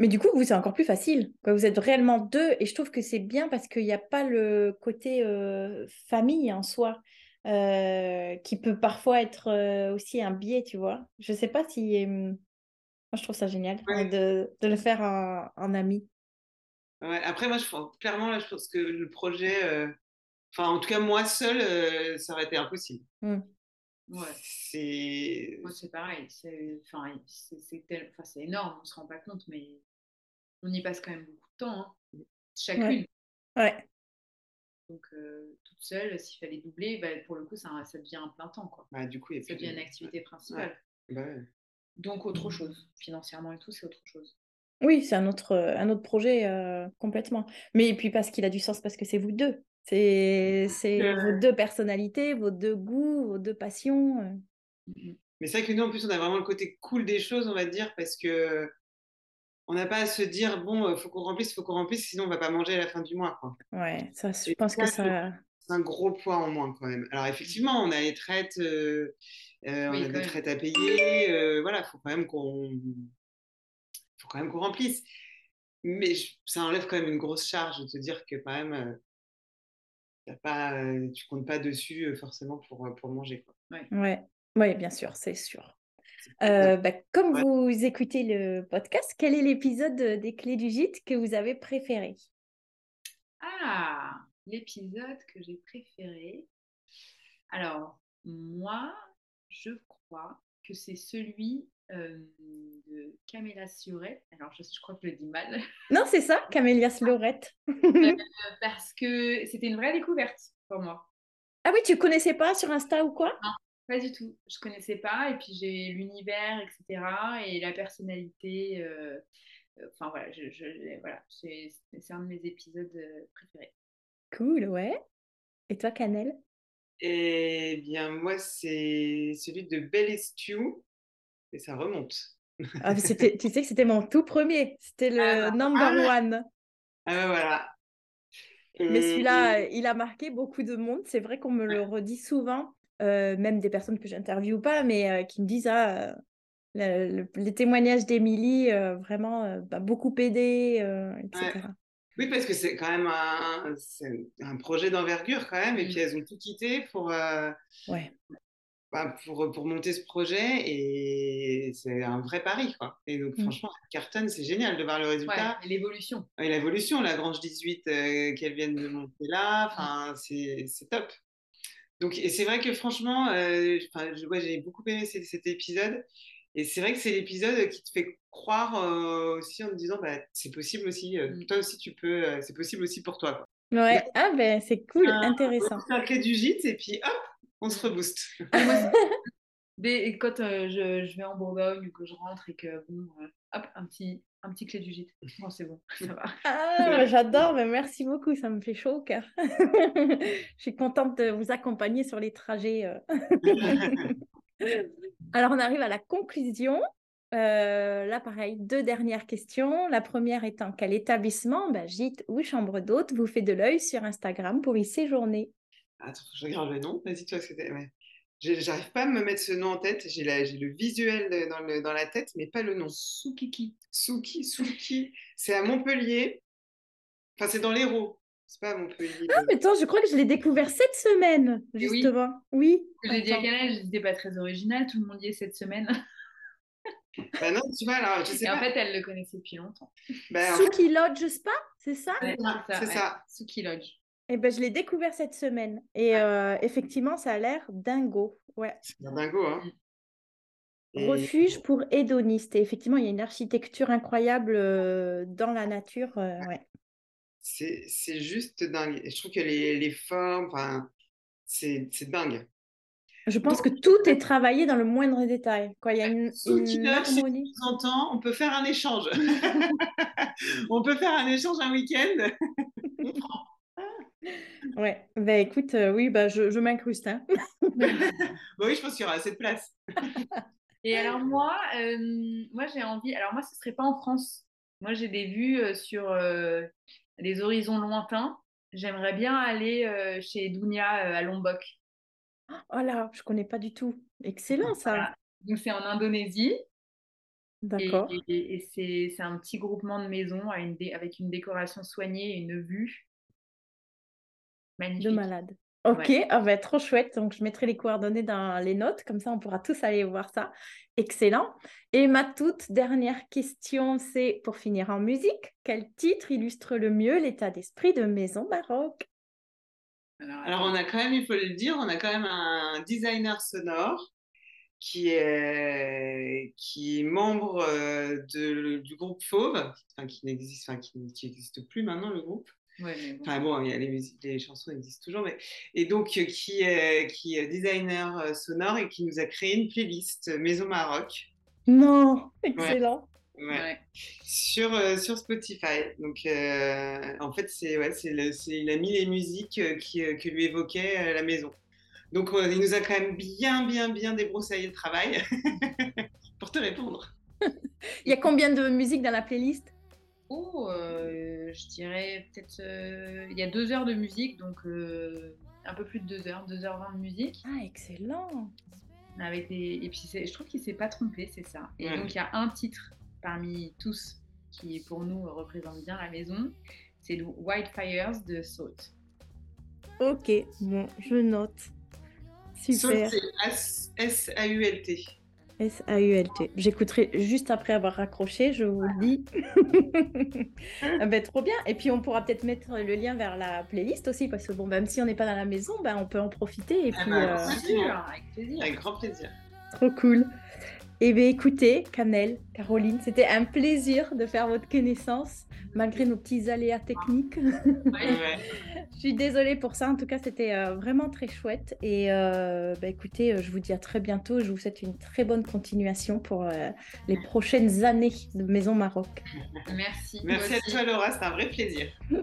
Mais du coup, vous, c'est encore plus facile. Quoi. Vous êtes réellement deux, et je trouve que c'est bien parce qu'il n'y a pas le côté euh, famille en soi, euh, qui peut parfois être aussi un biais, tu vois. Je ne sais pas si moi, je trouve ça génial de, de, le faire en, ami. Ouais, après, moi, je, clairement, là, je pense que le projet, euh, enfin, en tout cas, moi seul, euh, ça aurait été impossible. Mmh. Ouais. C'est. Moi, c'est pareil. C'est énorme, on ne se rend pas compte, mais on y passe quand même beaucoup de temps, hein. Chacune. Ouais. Donc, euh, toute seule, s'il fallait doubler, bah, pour le coup, ça, ça devient un plein temps. Quoi. Bah, du coup, ça devient une activité principale. Bah, donc autre chose, financièrement et tout, c'est autre chose. Oui, c'est un autre, euh, un autre projet euh, complètement. Mais puis parce qu'il a du sens, parce que c'est vous deux. C'est vos deux personnalités, vos deux goûts, vos deux passions. Euh. Mmh Mais c'est vrai que nous, en plus, on a vraiment le côté cool des choses, on va dire, parce que on n'a pas à se dire, bon, il faut qu'on remplisse, il faut qu'on remplisse, sinon on va pas manger à la fin du mois. Quoi. Ouais, ça, je pense que ça... C'est un gros poids en moins quand même. Alors effectivement, on a les traites, euh, on a des traites à payer. Euh, voilà, il faut quand même qu'on faut quand même qu'on remplisse. Mais ça enlève quand même une grosse charge de te dire que quand même, euh, pas, tu comptes pas dessus forcément pour, pour manger. Quoi. Ouais. Ouais. bien sûr, c'est sûr. Bah, comme vous écoutez le podcast, quel est l'épisode des clés du gîte que vous avez préféré? Ah, l'épisode que j'ai préféré. Alors, moi, je crois que c'est celui de Camélia Siorette. Alors, je, crois que je le dis mal. Non, c'est ça, Camélia Siorette. Euh, parce que c'était une vraie découverte pour moi. Ah oui, tu connaissais pas sur Insta ou quoi? Non, pas du tout. Je connaissais pas. Et puis, j'ai l'univers, etc. Et la personnalité. Euh, euh, enfin, voilà, voilà c'est un de mes épisodes préférés. Cool, ouais. Et toi, Canel eh bien, moi, c'est celui de Belle et ça remonte. Ah, tu sais que c'était mon tout premier. C'était le ah, number ah, one. Ah, ben voilà. Mais celui-là, il a marqué beaucoup de monde. C'est vrai qu'on me le redit souvent, euh, même des personnes que j'interviewe pas, mais euh, qui me disent ah, les témoignages d'Émilie, euh, vraiment, bah, beaucoup aidé, etc. Oui, parce que c'est quand même un, un projet d'envergure quand même, et puis mmh. elles ont tout quitté pour, ouais. bah, pour, pour monter ce projet, et c'est un vrai pari. Quoi. Et donc, mmh. franchement, Carton, c'est génial de voir le résultat. et l'évolution. Et l'évolution, la Grange 18 qu'elle vient de monter là, mmh. c'est top. Donc, et c'est vrai que franchement, euh, j'ai beaucoup aimé cet, épisode. Et c'est vrai que c'est l'épisode qui te fait croire aussi en te disant, bah, c'est possible aussi, mmh. toi aussi tu peux, c'est possible aussi pour toi. Quoi. Ouais, ah ben c'est cool, intéressant. On fait du gîte et puis hop, on se rebooste. Et quand euh, je, vais en Bourgogne ou que je rentre et que, bon, euh, hop, un petit, un petit clé du gîte. Bon, c'est bon, ça va. Ah, j'adore, mais merci beaucoup, ça me fait chaud au cœur. je suis contente de vous accompagner sur les trajets. Euh. Alors, on arrive à la conclusion. là, pareil, deux dernières questions. La première étant quel établissement, gîte ou chambre d'hôte, vous fait de l'œil sur Instagram pour y séjourner? Attends, je regarde le nom. Vas-y, toi. J'arrive pas à me mettre ce nom en tête. J'ai le visuel dans, la tête, mais pas le nom. Soukiki. Souki, Souki. C'est à Montpellier. Enfin, c'est dans l'Hérault. C'est pas à Montpellier. Ah, mais attends, je crois que je l'ai découvert cette semaine, justement. Oui. J'ai dit à je pas très original. Tout le monde y est cette semaine. bah non, tu vois, alors, je sais Et pas. en fait, elle le connaissait depuis longtemps. Bah, Souki Lodge Spa, c'est ça? C'est ça. Souki Lodge. Eh ben, je l'ai découvert cette semaine. Et euh, effectivement, ça a l'air dingo. Ouais. C'est dingo, hein Refuge pour hédonistes. Et effectivement, il y a une architecture incroyable euh, dans la nature. Euh, ouais. C'est juste dingue. Je trouve que les, les formes, c'est dingue. Je pense que tout est travaillé dans le moindre détail. Quoi. Il y a une, une harmonie. on peut faire un échange. on peut faire un échange un week-end. Ouais, bah écoute, euh, oui, bah je, je m'incruste. Hein. bah oui, je pense qu'il y aura assez de place. Et alors moi, euh, moi j'ai envie, alors moi ce serait pas en France. Moi j'ai des vues euh, sur des horizons lointains. J'aimerais bien aller chez Dounia à Lombok. Oh là, je connais pas du tout. Excellent ça. Donc c'est en Indonésie. D'accord. Et, et, c'est un petit groupement de maisons avec une décoration soignée et une vue. De malade. Ok, ah bah, trop chouette. Donc, je mettrai les coordonnées dans les notes, comme ça, on pourra tous aller voir ça. Excellent. Et ma toute dernière question, c'est pour finir en musique, quel titre illustre le mieux l'état d'esprit de Maison Baroque? Alors, on a quand même, il faut le dire, on a quand même un designer sonore qui est, qui est membre euh, de, du groupe Fauve, qui n'existe, enfin, qui n'existe plus maintenant, le groupe. Ouais, bon. Enfin bon, il y a les, les, chansons existent toujours, mais et donc euh, qui est, qui est designer euh, sonore et qui nous a créé une playlist euh, Maison Maroc. Non, excellent. Ouais. Sur, sur Spotify. Donc, en fait, c'est, ouais, c'est, il a mis les musiques qui, que lui évoquait la maison. Donc, il nous a quand même bien, bien, bien débroussaillé le travail pour te répondre. il y a combien de musiques dans la playlist? Oh, je dirais peut-être. Euh, il y a deux heures de musique, donc euh, un peu plus de deux heures, deux heures vingt de musique. Ah, excellent Avec des... Et puis je trouve qu'il s'est pas trompé, c'est ça. Et donc il y a un titre parmi tous qui pour nous représente bien la maison, c'est le White Fires de Salt. Ok, bon, je note. Super. Salt, c'est S-A-U-L-T. S-A-U-L-T. J'écouterai juste après avoir raccroché, je vous le dis. Ah ben, trop bien. Et puis, on pourra peut-être mettre le lien vers la playlist aussi, parce que bon, même si on n'est pas dans la maison, ben, on peut en profiter. Et ah puis, bah, euh, avec grand plaisir. Trop cool. Eh bien, écoutez, Canel, Caroline, c'était un plaisir de faire votre connaissance, malgré nos petits aléas techniques. je suis désolée pour ça. En tout cas, c'était euh, vraiment très chouette. Et euh, bah, écoutez, euh, je vous dis à très bientôt. Je vous souhaite une très bonne continuation pour les prochaines années de Maison Maroc. Merci. Merci à toi, Laura. C'était un vrai plaisir.